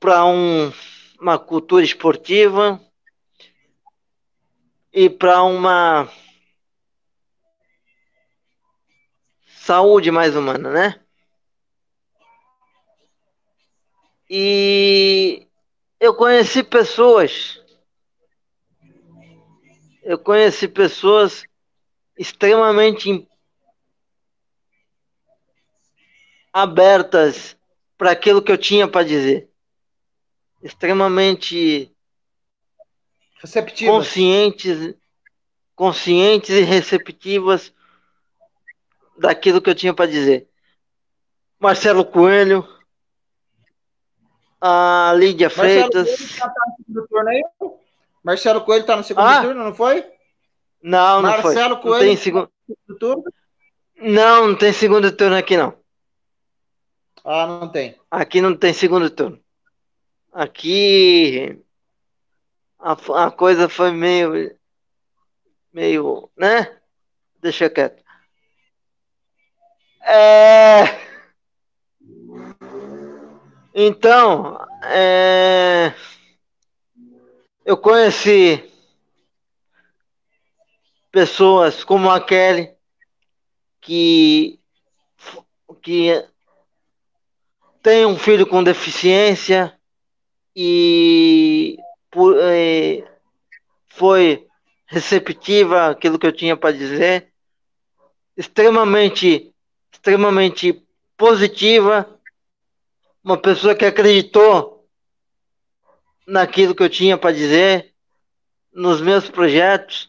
para um, uma cultura esportiva e para uma saúde mais humana, né? E eu conheci pessoas, eu conheci pessoas extremamente abertas para aquilo que eu tinha para dizer, extremamente receptivas, conscientes, conscientes e receptivas daquilo que eu tinha para dizer. Marcelo Coelho, a Lídia Marcelo Freitas. Coelho tá no segundo turno aí? Marcelo Coelho está no segundo Ah. turno, não foi? Não, não foi. Marcelo Não Coelho tem, tá segu... no segundo turno? não, não tem segundo turno aqui, não. Ah, não tem. Aqui não tem segundo turno. Aqui a, a coisa foi meio, meio, né? Deixa quieto. É... Então, é... eu conheci pessoas como a Kelly que que tem um filho com deficiência e por, eh, foi receptiva àquilo que eu tinha para dizer, extremamente, extremamente positiva, uma pessoa que acreditou naquilo que eu tinha para dizer, nos meus projetos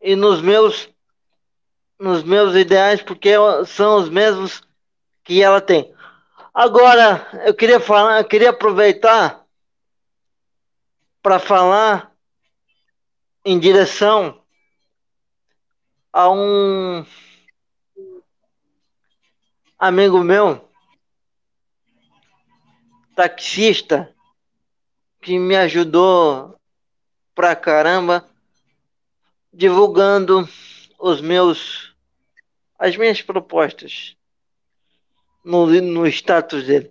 e nos meus nos meus ideais, porque são os mesmos que ela tem. Agora, eu queria falar, eu queria aproveitar para falar em direção a um amigo meu, taxista, que me ajudou pra caramba divulgando os meus as minhas propostas no, no status dele.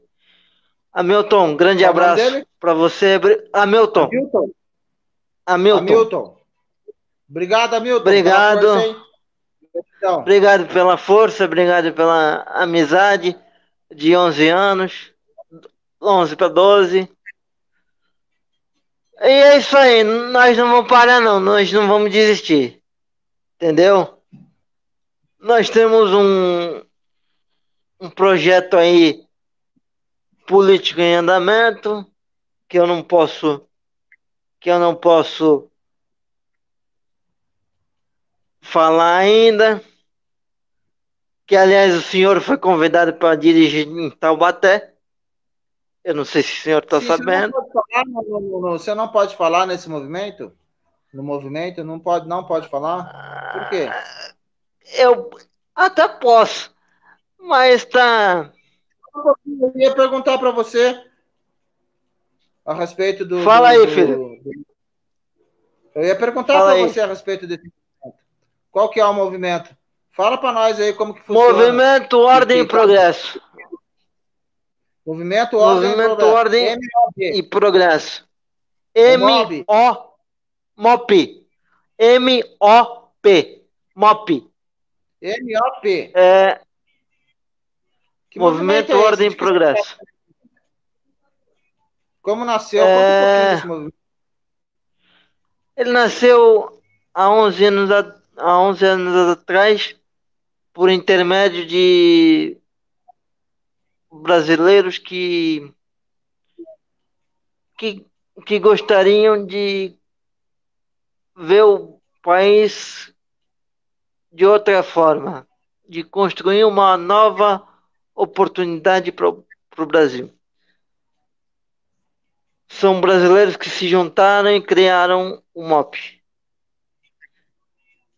Hamilton, grande Qual abraço para você. Hamilton, Hamilton. Hamilton, Hamilton. Obrigado, Hamilton. Obrigado. Então, obrigado pela força, obrigado pela amizade de 11 anos, 11 para 12. E é isso aí, nós não vamos parar não, nós não vamos desistir. Entendeu? Nós temos um, um projeto aí político em andamento que eu não posso que eu não posso falar ainda. Que aliás o senhor foi convidado para dirigir em Taubaté. Eu não sei se o senhor está não sabendo. no- no- no- você não pode falar nesse movimento? No movimento? Não pode, não pode falar? Por quê? Eu até posso, mas tá. Eu ia perguntar para você a respeito do. Fala do- aí, filho. do- Eu ia perguntar para você a respeito desse movimento. Qual que é o movimento? Fala para nós aí como que funciona. Movimento Ordem e Progresso. Movimento Ordem. e Movimento Progresso. Ordem e Progresso. Mob. M-O MOP. M-O-P. MOP. MOP. É, Que Movimento é esse? Ordem e Progresso. Como nasceu? É. Desse movimento. Ele nasceu há 11 anos, a- há 11 anos atrás por intermédio de brasileiros que, que, que gostariam de ver o país de outra forma, de construir uma nova oportunidade para o Brasil. São brasileiros que se juntaram e criaram o MOP.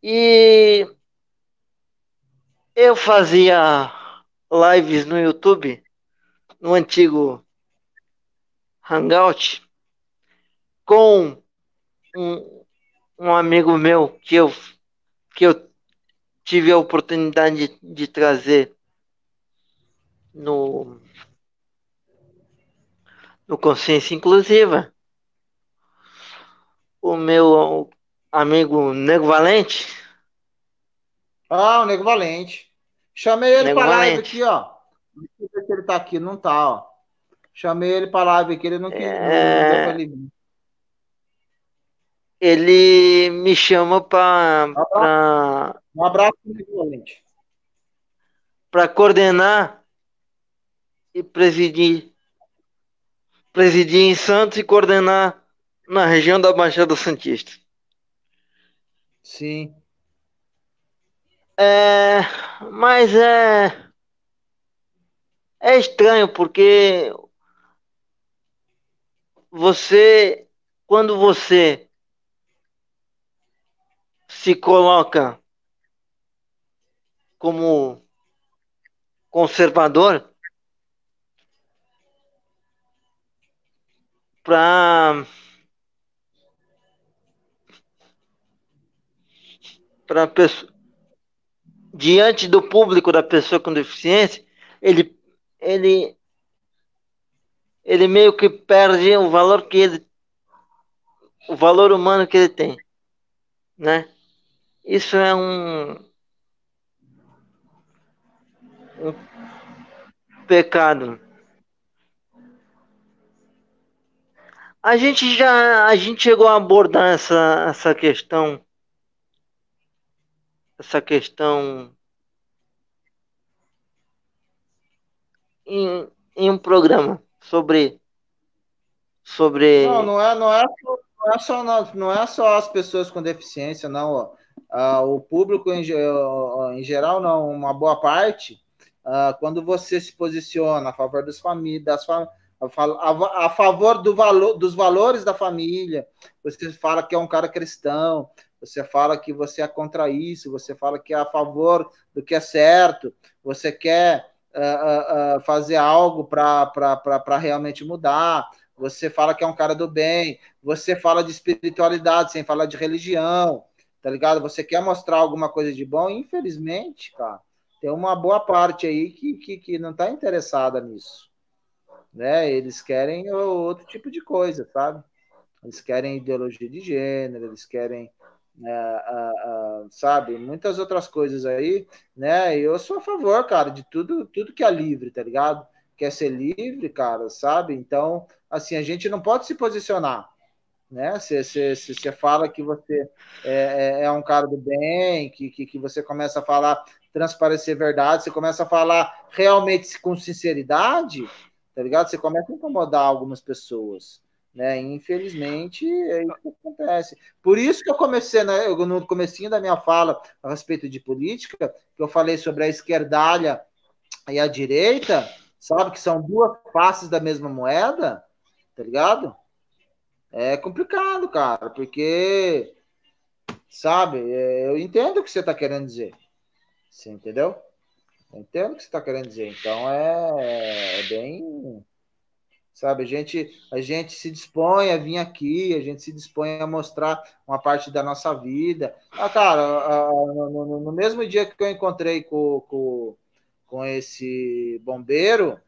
E eu fazia lives no YouTube, no antigo Hangout, com um, um amigo meu que eu, que eu tive a oportunidade de, de trazer no, no Consciência Inclusiva. O meu amigo Nego Valente. Ah, o Nego Valente. Chamei ele para live aqui, ó. Deixa eu ver se ele tá aqui. Não tá, ó. Chamei ele para live aqui, ele não quis. É... Ele me chama para. Um abraço, Valente. Para coordenar e presidir. Presidir em Santos e coordenar na região da Baixada Santista. Sim. É, mas é é estranho porque você quando você se coloca como conservador para para diante do público da pessoa com deficiência, ele ele ele meio que perde o valor que ele o valor humano que ele tem, né? Isso é um, um pecado. A gente já a gente chegou a abordar essa, essa questão essa questão em, em um programa sobre sobre não não é não é não é só não, é só as pessoas com deficiência não. Ah, o público em, em, geral, não, uma boa parte, ah, quando você se posiciona a favor das famílias, das fam a, a, favor do valor, dos valores da família, você fala que é um cara cristão, você fala que você é contra isso, você fala que é a favor do que é certo, você quer uh, uh, fazer algo para realmente mudar, você fala que é um cara do bem, você fala de espiritualidade sem falar de religião, tá ligado? Você quer mostrar alguma coisa de bom, infelizmente, cara, tem uma boa parte aí que, que, que não tá interessada nisso, né? Eles querem outro tipo de coisa, sabe? Eles querem ideologia de gênero, eles querem, é, sabe, muitas outras coisas aí, né? Eu sou a favor, cara, de tudo, tudo que é livre, tá ligado? Quer ser livre, cara, sabe? Então, assim, a gente não pode se posicionar né? Você, fala que você é, é, é, um cara do bem, que, que, que você começa a falar, transparecer verdade, você começa a falar realmente com sinceridade, tá ligado? Você começa a incomodar algumas pessoas, né? Infelizmente, é isso que acontece. Por isso que eu comecei, né, no comecinho da minha fala a respeito de política, que eu falei sobre a esquerdalha e a direita, sabe? Que são duas faces da mesma moeda, tá ligado? é complicado, cara, porque, sabe, é, eu entendo o que você está querendo dizer. Você entendeu? Eu entendo o que você está querendo dizer. Então é, é, bem. Sabe, a gente, a gente se dispõe a vir aqui, a gente se dispõe a mostrar uma parte da nossa vida. Ah, cara, no, no mesmo dia que eu encontrei com, com, com esse bombeiro,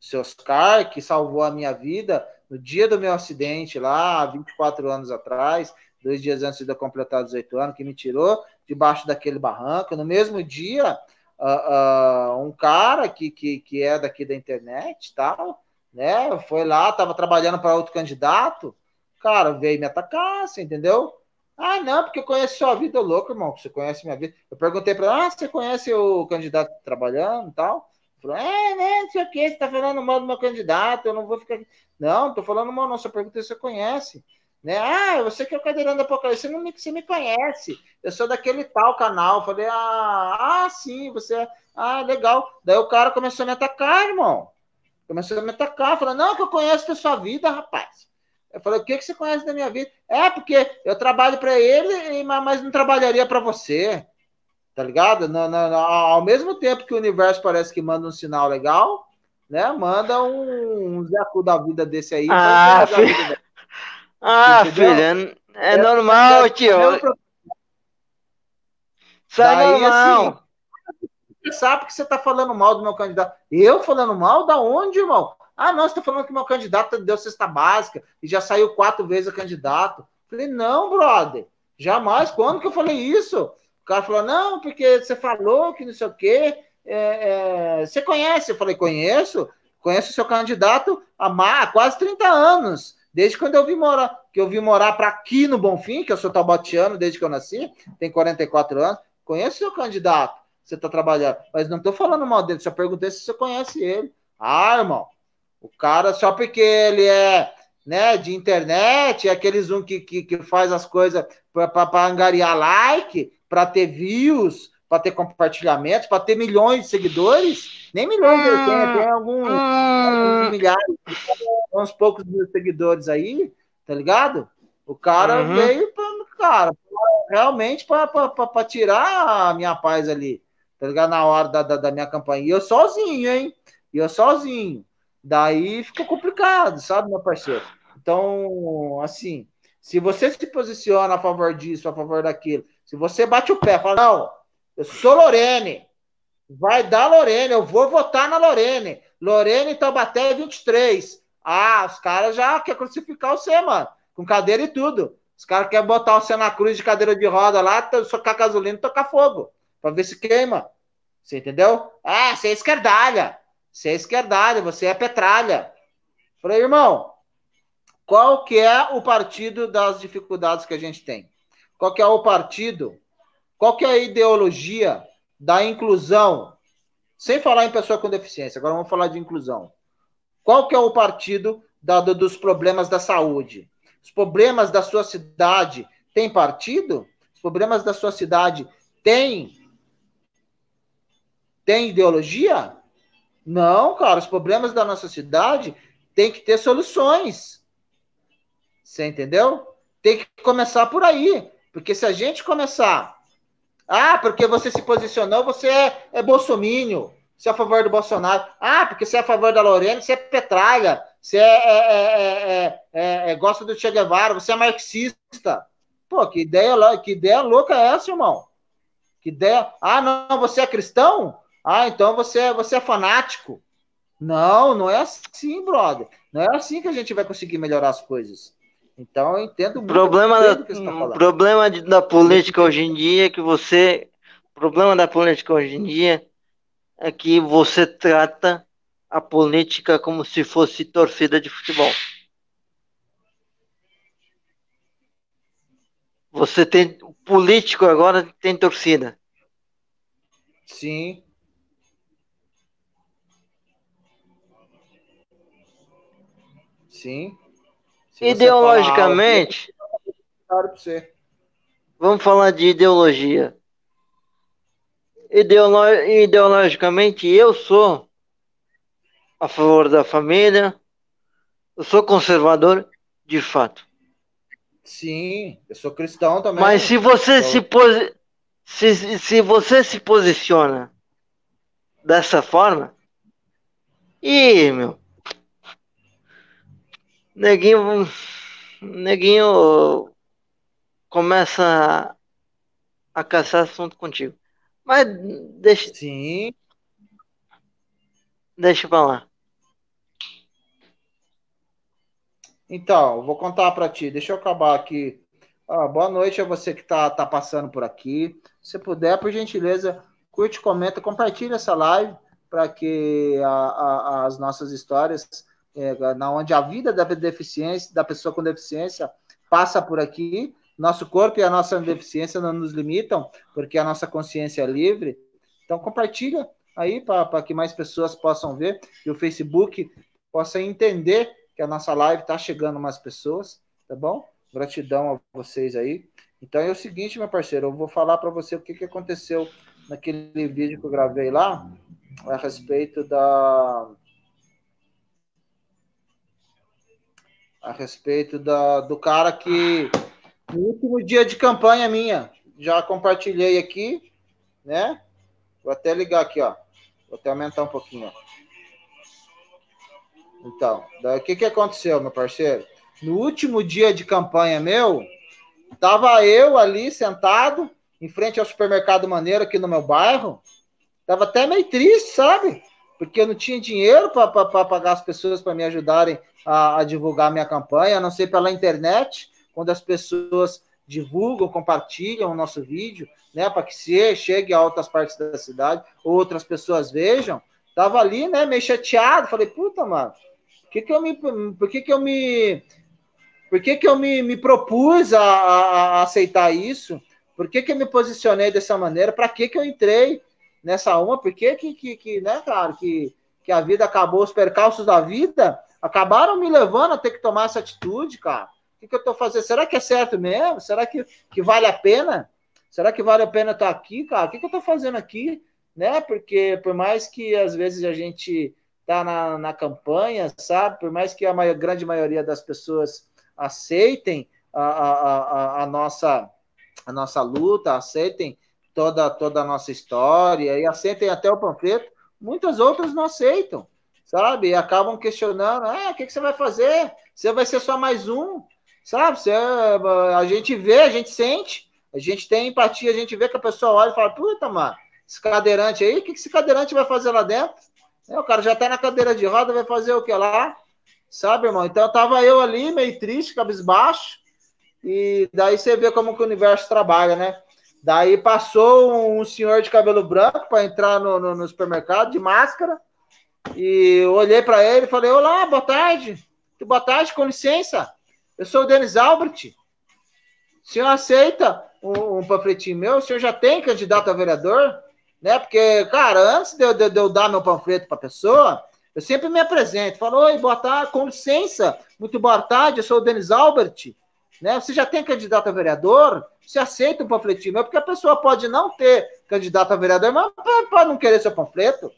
seu Oscar, que salvou a minha vida, no dia do meu acidente lá, 24 anos atrás, dois dias antes de eu completar 18 anos, que me tirou debaixo daquele barranco. No mesmo dia, uh, uh, um cara que, que, que é daqui da internet tal, né, foi lá, estava trabalhando para outro candidato, cara, veio me atacar, você entendeu? Ah, não, porque eu conheço sua vida louca, irmão. Você conhece minha vida. Eu perguntei para ele, ah, você conhece o candidato trabalhando e tal? Falou, é, né, não sei o que, você tá falando mal do meu candidato, eu não vou ficar. Não, tô falando mal, não, só pergunta se você conhece. Né? Ah, você que é o cadeirão da Apocalipse, você não me, você me conhece. Eu sou daquele tal canal. Falei, ah, ah, sim, você é. Ah, legal. Daí o cara começou a me atacar, irmão. Começou a me atacar. Falou, não, que eu conheço da sua vida, rapaz. Eu falei, o que, que você conhece da minha vida? É, porque eu trabalho para ele, mas não trabalharia para você. Tá ligado? No, no, no, ao mesmo tempo que o universo parece que manda um sinal legal, né? Manda um, um Zeco da vida desse aí. Ah, filho. Ah, filha, é, é normal, é, tio. Isso é normal. Assim, sabe que você tá falando mal do meu candidato. Eu falando mal? Da onde, irmão? Ah, não, você tá falando que meu candidato deu cesta básica e já saiu quatro vezes o candidato. Falei, não, brother. Jamais. Quando que eu falei isso? O cara falou, não, porque você falou que não sei o quê. É, é, você conhece? Eu falei, conheço. Conheço o seu candidato há quase 30 anos. Desde quando eu vim morar, que eu vim morar para aqui no Bonfim, que eu sou tabotiano desde que eu nasci, tem 44 anos. Conheço o seu candidato, você está trabalhando. Mas não estou falando mal dele, só perguntei se você conhece ele. Ah, irmão, o cara, só porque ele é né, de internet, é aqueles um que, que, que faz as coisas para angariar like, para ter views, para ter compartilhamentos, para ter milhões de seguidores. Nem milhões ele tem, tem alguns, alguns milhares, uns poucos mil seguidores aí, tá ligado? O cara uhum. veio para cara, realmente para tirar a minha paz ali, tá ligado? Na hora da, da, da minha campanha. E eu sozinho, hein? E eu sozinho. Daí fica complicado, sabe, meu parceiro? Então, assim, se você se posiciona a favor disso, a favor daquilo, se você bate o pé, fala, não, eu sou Lorene, vai dar Lorene, eu vou votar na Lorene. Lorene Taubaté 23. Ah, os caras já querem crucificar você, mano, com cadeira e tudo. Os caras querem botar você na cruz de cadeira de roda lá, socar gasolina e tocar fogo, pra ver se queima. Você entendeu? Ah, você é esquerdalha. Você é esquerdalha, você é petralha. Falei, irmão, qual que é o partido das dificuldades que a gente tem? Qual que é o partido? Qual que é a ideologia da inclusão? Sem falar em pessoa com deficiência, agora vamos falar de inclusão. Qual que é o partido da, dos problemas da saúde? Os problemas da sua cidade têm partido? Os problemas da sua cidade têm tem ideologia? Não, cara, os problemas da nossa cidade tem que ter soluções. Você entendeu? Tem que começar por aí. Porque se a gente começar. Ah, porque você se posicionou, você é, é bolsomínio. Você é a favor do Bolsonaro. Ah, porque você é a favor da Lorena, você é petralha. Você é, é, é, gosta do Che Guevara, você é marxista. Pô, que ideia, que ideia louca é essa, irmão? Que ideia. Ah, não, você é cristão? Ah, então você, é, você é fanático. Não, não é assim, brother. Não é assim que a gente vai conseguir melhorar as coisas. Então eu entendo muito problema da, que você tá O problema de, da política hoje em dia é que você. O problema da política hoje em dia é que você trata a política como se fosse torcida de futebol. Você tem. O político agora tem torcida. Sim. Sim. Se Ideologicamente. Vamos falar de ideologia. Ideolo ideologicamente, eu sou a favor da família. Eu sou conservador, de fato. Sim, eu sou cristão também. Mas se você se, posi se, se você se posiciona dessa forma, e meu, Neguinho, neguinho começa a caçar assunto contigo. Mas deixa. Sim. Deixa pra lá. Então, vou contar para ti. Deixa eu acabar aqui. Ah, boa noite a você que tá, tá passando por aqui. Se puder, por gentileza, curte, comenta, compartilha essa live para que a, a, as nossas histórias é, na onde a vida da deficiência, da pessoa com deficiência passa por aqui. Nosso corpo e a nossa deficiência não nos limitam, porque a nossa consciência é livre. Então compartilha aí para que mais pessoas possam ver e o Facebook possa entender que a nossa live está chegando mais pessoas, tá bom? Gratidão a vocês aí. Então é o seguinte, meu parceiro, eu vou falar para você o que, que aconteceu naquele vídeo que eu gravei lá a respeito da a respeito da, do cara que no último dia de campanha minha já compartilhei aqui, né? Vou até ligar aqui, ó. Vou até aumentar um pouquinho. Ó. Então, o que que aconteceu, meu parceiro? No último dia de campanha meu, tava eu ali sentado em frente ao supermercado Maneiro aqui no meu bairro. Tava até meio triste, sabe? Porque eu não tinha dinheiro para pagar as pessoas para me ajudarem a, a divulgar minha campanha, a não ser pela internet, quando as pessoas divulgam, compartilham o nosso vídeo, né, para que se chegue a outras partes da cidade, outras pessoas vejam. Tava ali, né, meio chateado, falei, puta, mano, por que que eu me, por que que eu me, por que que eu me, me propus a, a, aceitar isso? Por que que eu me posicionei dessa maneira? Para que que eu entrei nessa uma? Por que que, que, que né, cara, que, que a vida acabou, os percalços da vida acabaram me levando a ter que tomar essa atitude, cara. O que, que eu estou fazendo? Será que é certo mesmo? Será que, que vale a pena? Será que vale a pena estar aqui, cara? O que, que eu estou fazendo aqui? Né? Porque por mais que às vezes a gente tá na, na campanha, sabe? Por mais que a maior, grande maioria das pessoas aceitem a, a, a, a, nossa, a nossa luta, aceitem toda, toda a nossa história e aceitem até o panfleto, muitas outras não aceitam sabe? E acabam questionando, ah, o que, que você vai fazer? Você vai ser só mais um, sabe? Você, a gente vê, a gente sente, a gente tem empatia, a gente vê que a pessoa olha e fala, puta, mano, esse cadeirante aí, o que, que esse cadeirante vai fazer lá dentro? É, o cara já tá na cadeira de roda, vai fazer o que lá? Sabe, irmão? Então tava eu ali, meio triste, cabisbaixo, e daí você vê como que o universo trabalha, né? Daí passou um senhor de cabelo branco para entrar no, no, no supermercado de máscara, e eu olhei para ele e falei: Olá, boa tarde. Boa tarde, com licença. Eu sou o Denis Albert. O senhor aceita um, um panfletinho meu? O senhor já tem candidato a vereador? Né? Porque, cara, antes de eu, de, de eu dar meu panfleto para a pessoa, eu sempre me apresento. Falo: Oi, boa tarde, com licença. Muito boa tarde, eu sou o Denis Albert. Né? Você já tem candidato a vereador? Você aceita um panfletinho meu? Porque a pessoa pode não ter candidato a vereador, mas pode não querer seu panfleto.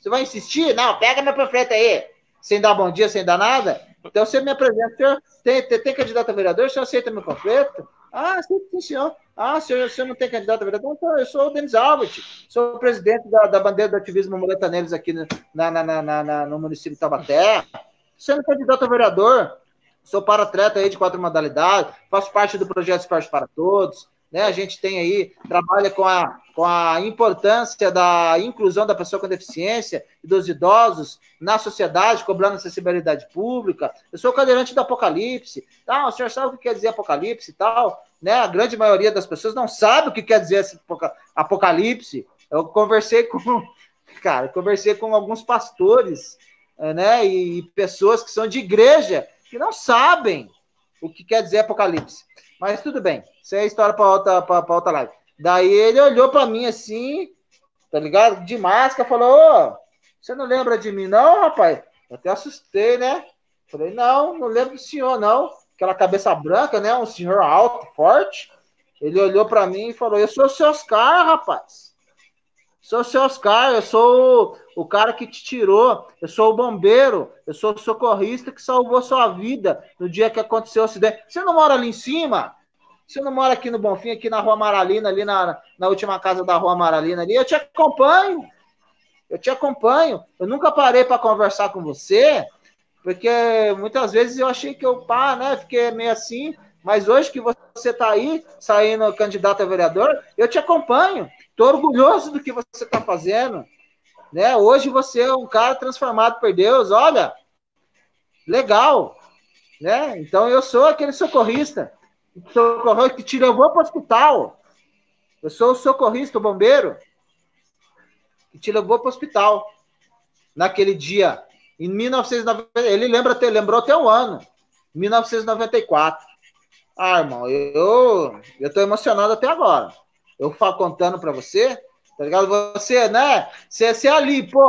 Você vai insistir? Não, pega meu panfleto aí. Sem dar bom dia, sem dar nada. Então você me apresenta, senhor, tem, tem, tem candidato a vereador, o senhor aceita meu panfleto? Ah, sim, senhor. Ah, senhor, o senhor não tem candidato a vereador? Então, eu sou o Denis Albert, sou o presidente da, da bandeira do ativismo Muleta Neles aqui no, na, na, na, na, no município de Tabaté. Sendo candidato a vereador, sou para-atleta aí de quatro modalidades, faço parte do projeto Esporte para Todos, né? A gente tem aí, trabalha com a, com a importância da inclusão da pessoa com deficiência e dos idosos na sociedade, cobrando acessibilidade pública. Eu sou cadeirante do Apocalipse. Tá? O senhor sabe o que quer dizer Apocalipse e tal? Né? A grande maioria das pessoas não sabe o que quer dizer Apocalipse. Eu conversei com, cara, conversei com alguns pastores, eh, né? E pessoas que são de igreja que não sabem o que quer dizer Apocalipse. Mas tudo bem. Isso é história para outra, pra, pra outra live. Daí ele olhou para mim assim, tá ligado? De máscara, falou: Ô, você não lembra de mim, não, rapaz? Eu até assustei, né? Falei: Não, não lembro do senhor, não. Aquela cabeça branca, né? Um senhor alto, forte. Ele olhou para mim e falou: Eu sou o seu Oscar, rapaz. Sou o seu Oscar, eu sou o, cara que te tirou, eu sou o bombeiro, eu sou o socorrista que salvou sua vida no dia que aconteceu o acidente. Você não mora ali em cima? Você não mora aqui no Bonfim, aqui na Rua Maralina, ali na, na última casa da Rua Maralina ali? Eu te acompanho. Eu te acompanho. Eu nunca parei para conversar com você, porque muitas vezes eu achei que eu, pá, né, fiquei meio assim, mas hoje que você está aí, saindo candidato a vereador, eu te acompanho. Estou orgulhoso do que você está fazendo. Né? Hoje você é um cara transformado por Deus. Olha, legal. Né? Então eu sou aquele socorrista. Que te levou para o hospital. Eu sou o socorrista, o bombeiro, que te levou para o hospital naquele dia, em 1990. Ele lembra, lembrou até o ano, 1994. Ah, irmão, eu, eu tô emocionado até agora. Eu falo contando para você, tá ligado? Você, né? Você, você ali, pô,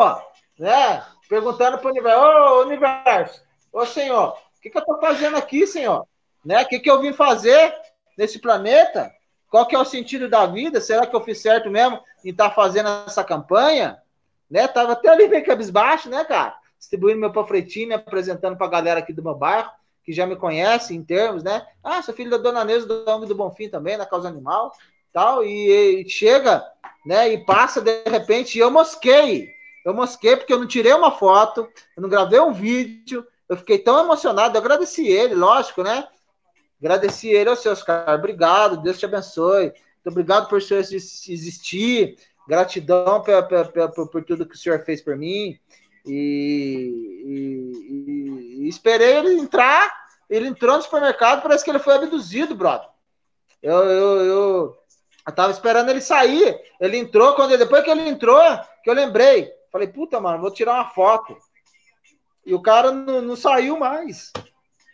né? Perguntando pro universo, ô universo, ô senhor, o que, que eu tô fazendo aqui, senhor? Né? O que, que eu vim fazer nesse planeta? Qual que é o sentido da vida? Será que eu fiz certo mesmo em estar tá fazendo essa campanha? Né? Tava até ali meio cabisbaixo, né, cara? Distribuindo meu panfletinho, me apresentando para a galera aqui do meu bairro, que já me conhece em termos, né? Ah, sou filho da Dona Neuza do Homem do Bonfim também, na Causa Animal, tal. E, e chega, né? E passa de repente, e eu mosquei. Eu mosquei porque eu não tirei uma foto, eu não gravei um vídeo, eu fiquei tão emocionado, eu agradeci ele, lógico, né? Agradeci ele ao seu Oscar. Obrigado, Deus te abençoe. Muito obrigado por o senhor existir. Gratidão por, por, por, por tudo que o senhor fez por mim. E, e, e, esperei ele entrar. Ele entrou no supermercado, parece que ele foi abduzido, brother. Eu, eu, eu, eu tava esperando ele sair. Ele entrou, quando depois que ele entrou, que eu lembrei. Falei, puta, mano, vou tirar uma foto. E o cara não, não saiu mais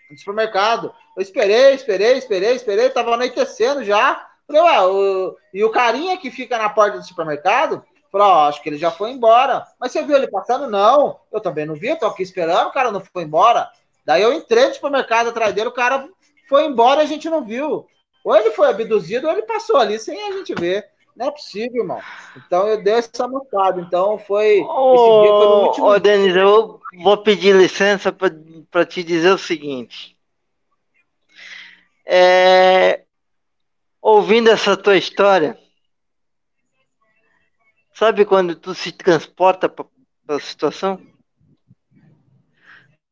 no supermercado. Eu esperei, esperei, esperei, esperei, tava anoitecendo já. Falei, ué, o... e o carinha que fica na porta do supermercado falou: Ó, acho que ele já foi embora. Mas você viu ele passando? Não, eu também não vi, eu tô aqui esperando, o cara não foi embora. Daí eu entrei no supermercado atrás dele, o cara foi embora e a gente não viu. Ou ele foi abduzido ou ele passou ali sem a gente ver. Não é possível, irmão. Então eu dei essa mostrada. Então foi. Esse último. Ô, Denis, eu vou pedir licença para te dizer o seguinte. É, ouvindo essa tua história, sabe quando tu se transporta para a situação?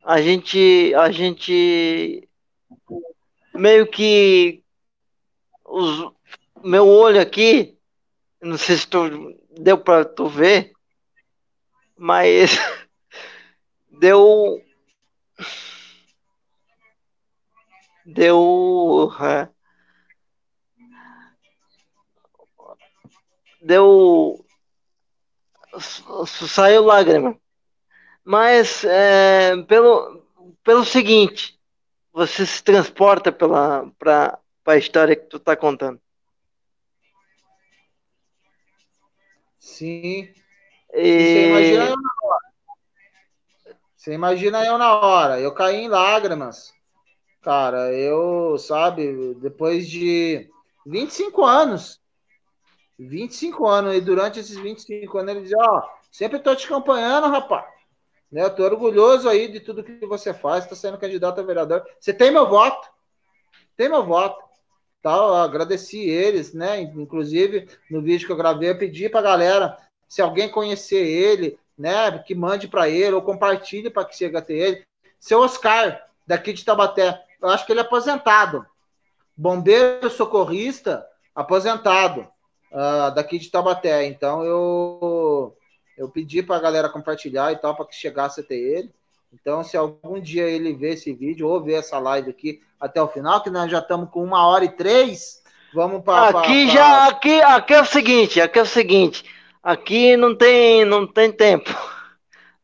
A gente, a gente meio que os, meu olho aqui, não sei se tu, deu para tu ver, mas deu deu é, deu saiu lágrima. Mas é, pelo pelo seguinte você se transporta pela para a história que tu tá contando. Sim. E... você imagina eu na hora. Você imagina eu na hora. Eu caí em lágrimas. Cara, eu, sabe, depois de 25 anos, 25 anos, e durante esses 25 anos ele dizia, ó, oh, sempre tô te acompanhando, rapaz. Né, eu tô orgulhoso aí de tudo que você faz, tá sendo candidato a vereador. Você tem meu voto, tem meu voto. Tal, agradeci eles, né? Inclusive, no vídeo que eu gravei, eu pedi pra galera, se alguém conhecer ele, né, que mande para ele ou compartilhe para que chegue até ele. Seu Oscar, daqui de Tabaté eu acho que ele é aposentado. Bombeiro socorrista, aposentado, uh, daqui de Tabaté. Então eu, eu pedi para a galera compartilhar e tal, para que chegasse até ele. Então, se algum dia ele ver esse vídeo ou ver essa live aqui até o final, que nós já estamos com uma hora e três, vamos para. Aqui pra, já, aqui, aqui é o seguinte, aqui é o seguinte, aqui não tem, não tem tempo.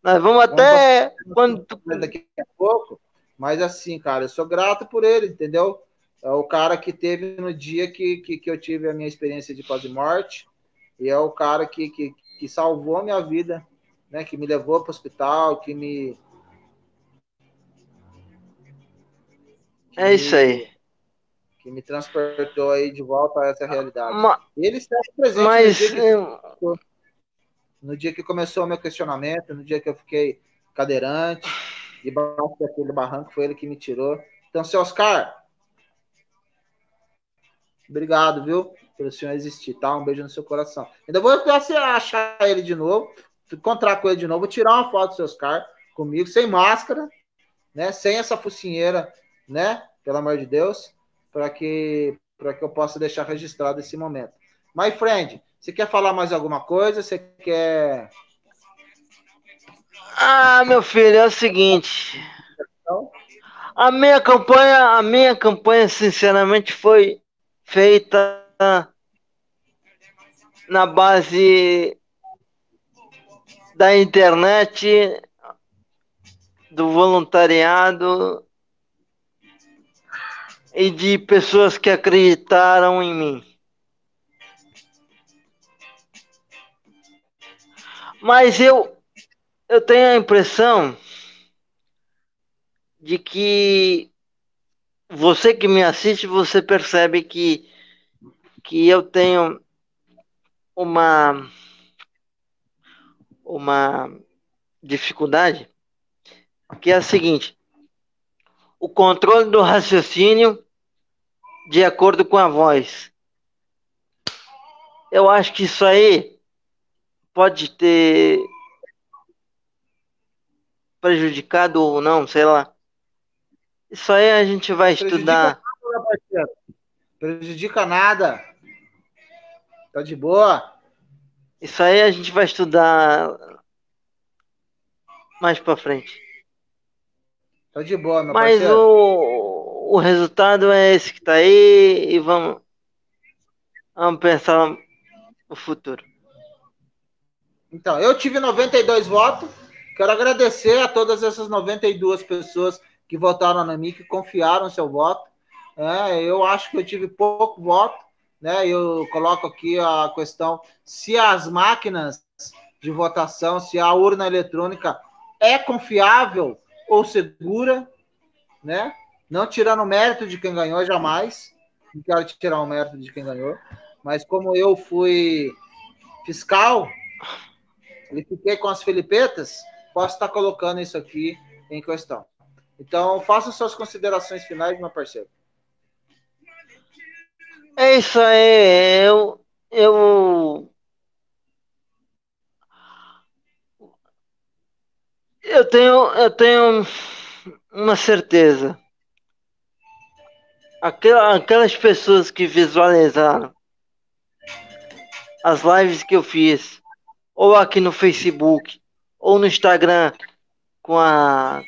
Nós vamos, vamos até quando daqui a pouco. Mas assim, cara, eu sou grato por ele, entendeu? É o cara que teve no dia que, que, que eu tive a minha experiência de quase morte. E é o cara que, que, que salvou a minha vida, né? Que me levou para o hospital, que me. Que é isso aí. Que me transportou aí de volta a essa realidade. Ma... Ele está presente Mas... no, dia que... no dia que começou o meu questionamento, no dia que eu fiquei cadeirante debaixo daquele barranco, foi ele que me tirou. Então, seu Oscar, obrigado, viu? Pelo senhor existir, tá? Um beijo no seu coração. Ainda vou achar ele de novo, encontrar com ele de novo, vou tirar uma foto do seu Oscar comigo, sem máscara, né? Sem essa focinheira, né? Pelo amor de Deus, para que, para que eu possa deixar registrado esse momento. My friend, você quer falar mais alguma coisa? Você quer ah, meu filho, é o seguinte. A minha campanha, a minha campanha, sinceramente, foi feita na base da internet, do voluntariado e de pessoas que acreditaram em mim. Mas eu eu tenho a impressão de que você que me assiste, você percebe que, que eu tenho uma, uma dificuldade, que é a seguinte: o controle do raciocínio de acordo com a voz. Eu acho que isso aí pode ter prejudicado ou não, sei lá. Isso aí a gente vai estudar. Nada, Prejudica nada. Tá de boa. Isso aí a gente vai estudar mais para frente. Tá de boa, meu Mas parceiro. o, o resultado é esse que tá aí e vamos, vamos pensar no futuro. Então, eu tive 92 votos. Quero agradecer a todas essas 92 pessoas que votaram na mim, que confiaram seu voto. É, eu acho que eu tive pouco voto, né? Eu coloco aqui a questão se as máquinas de votação, se a urna eletrônica é confiável ou segura, né? Não tirando o mérito de quem ganhou jamais. Não quero tirar o mérito de quem ganhou. Mas como eu fui fiscal e fiquei com as filipetas, posso estar colocando isso aqui em questão. Então, faça suas considerações finais, meu parceiro. É isso aí. Eu, eu, eu tenho, eu tenho uma certeza. Aquelas pessoas que visualizaram as lives que eu fiz, ou aqui no Facebook, ou no Instagram com a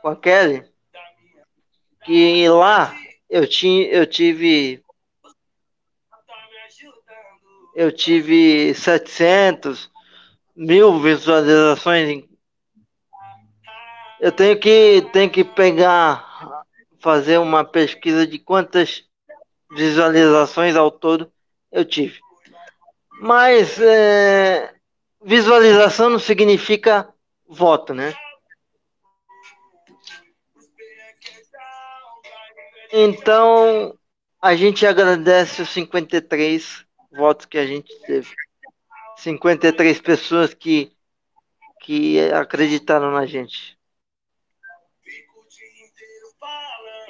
com a Kelly, que lá eu tinha eu tive eu tive 700 mil visualizações eu tenho que tenho que pegar fazer uma pesquisa de quantas visualizações ao todo eu tive. Mas é, visualização não significa voto né Então, a gente agradece os 53 votos que a gente teve. 53 pessoas que, que acreditaram na gente.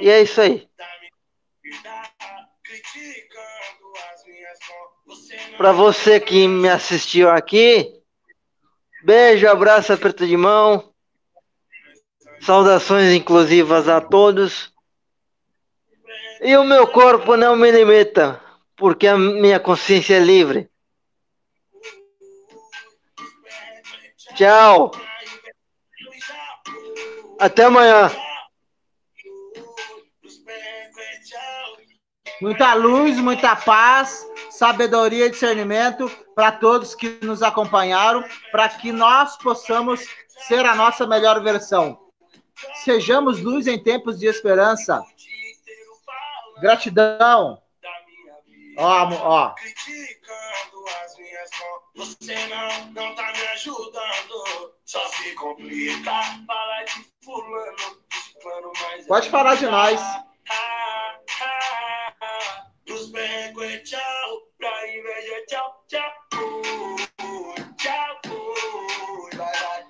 E é isso aí. Para você que me assistiu aqui, beijo, abraço, aperto de mão. Saudações inclusivas a todos. E o meu corpo não me limita, porque a minha consciência é livre. Tchau. Até amanhã. Muita luz, muita paz, sabedoria e discernimento para todos que nos acompanharam, para que nós possamos ser a nossa melhor versão. Sejamos luz em tempos de esperança. Gratidão. Ó, ó. Criticando as minhas mãos, você não, não tá me ajudando. Só se complica. Fala de fulano, fulano mais. Pode falar de nós. Os becos é tchau, pra inveja tchau, tchau. Tchau,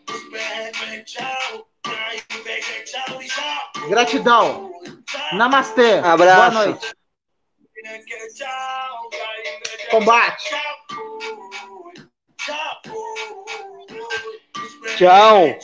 Os becos é tchau, pra inveja tchau e tchau. Gratidão. Namastê. Abraço. Boa noite. Combate. Tchau.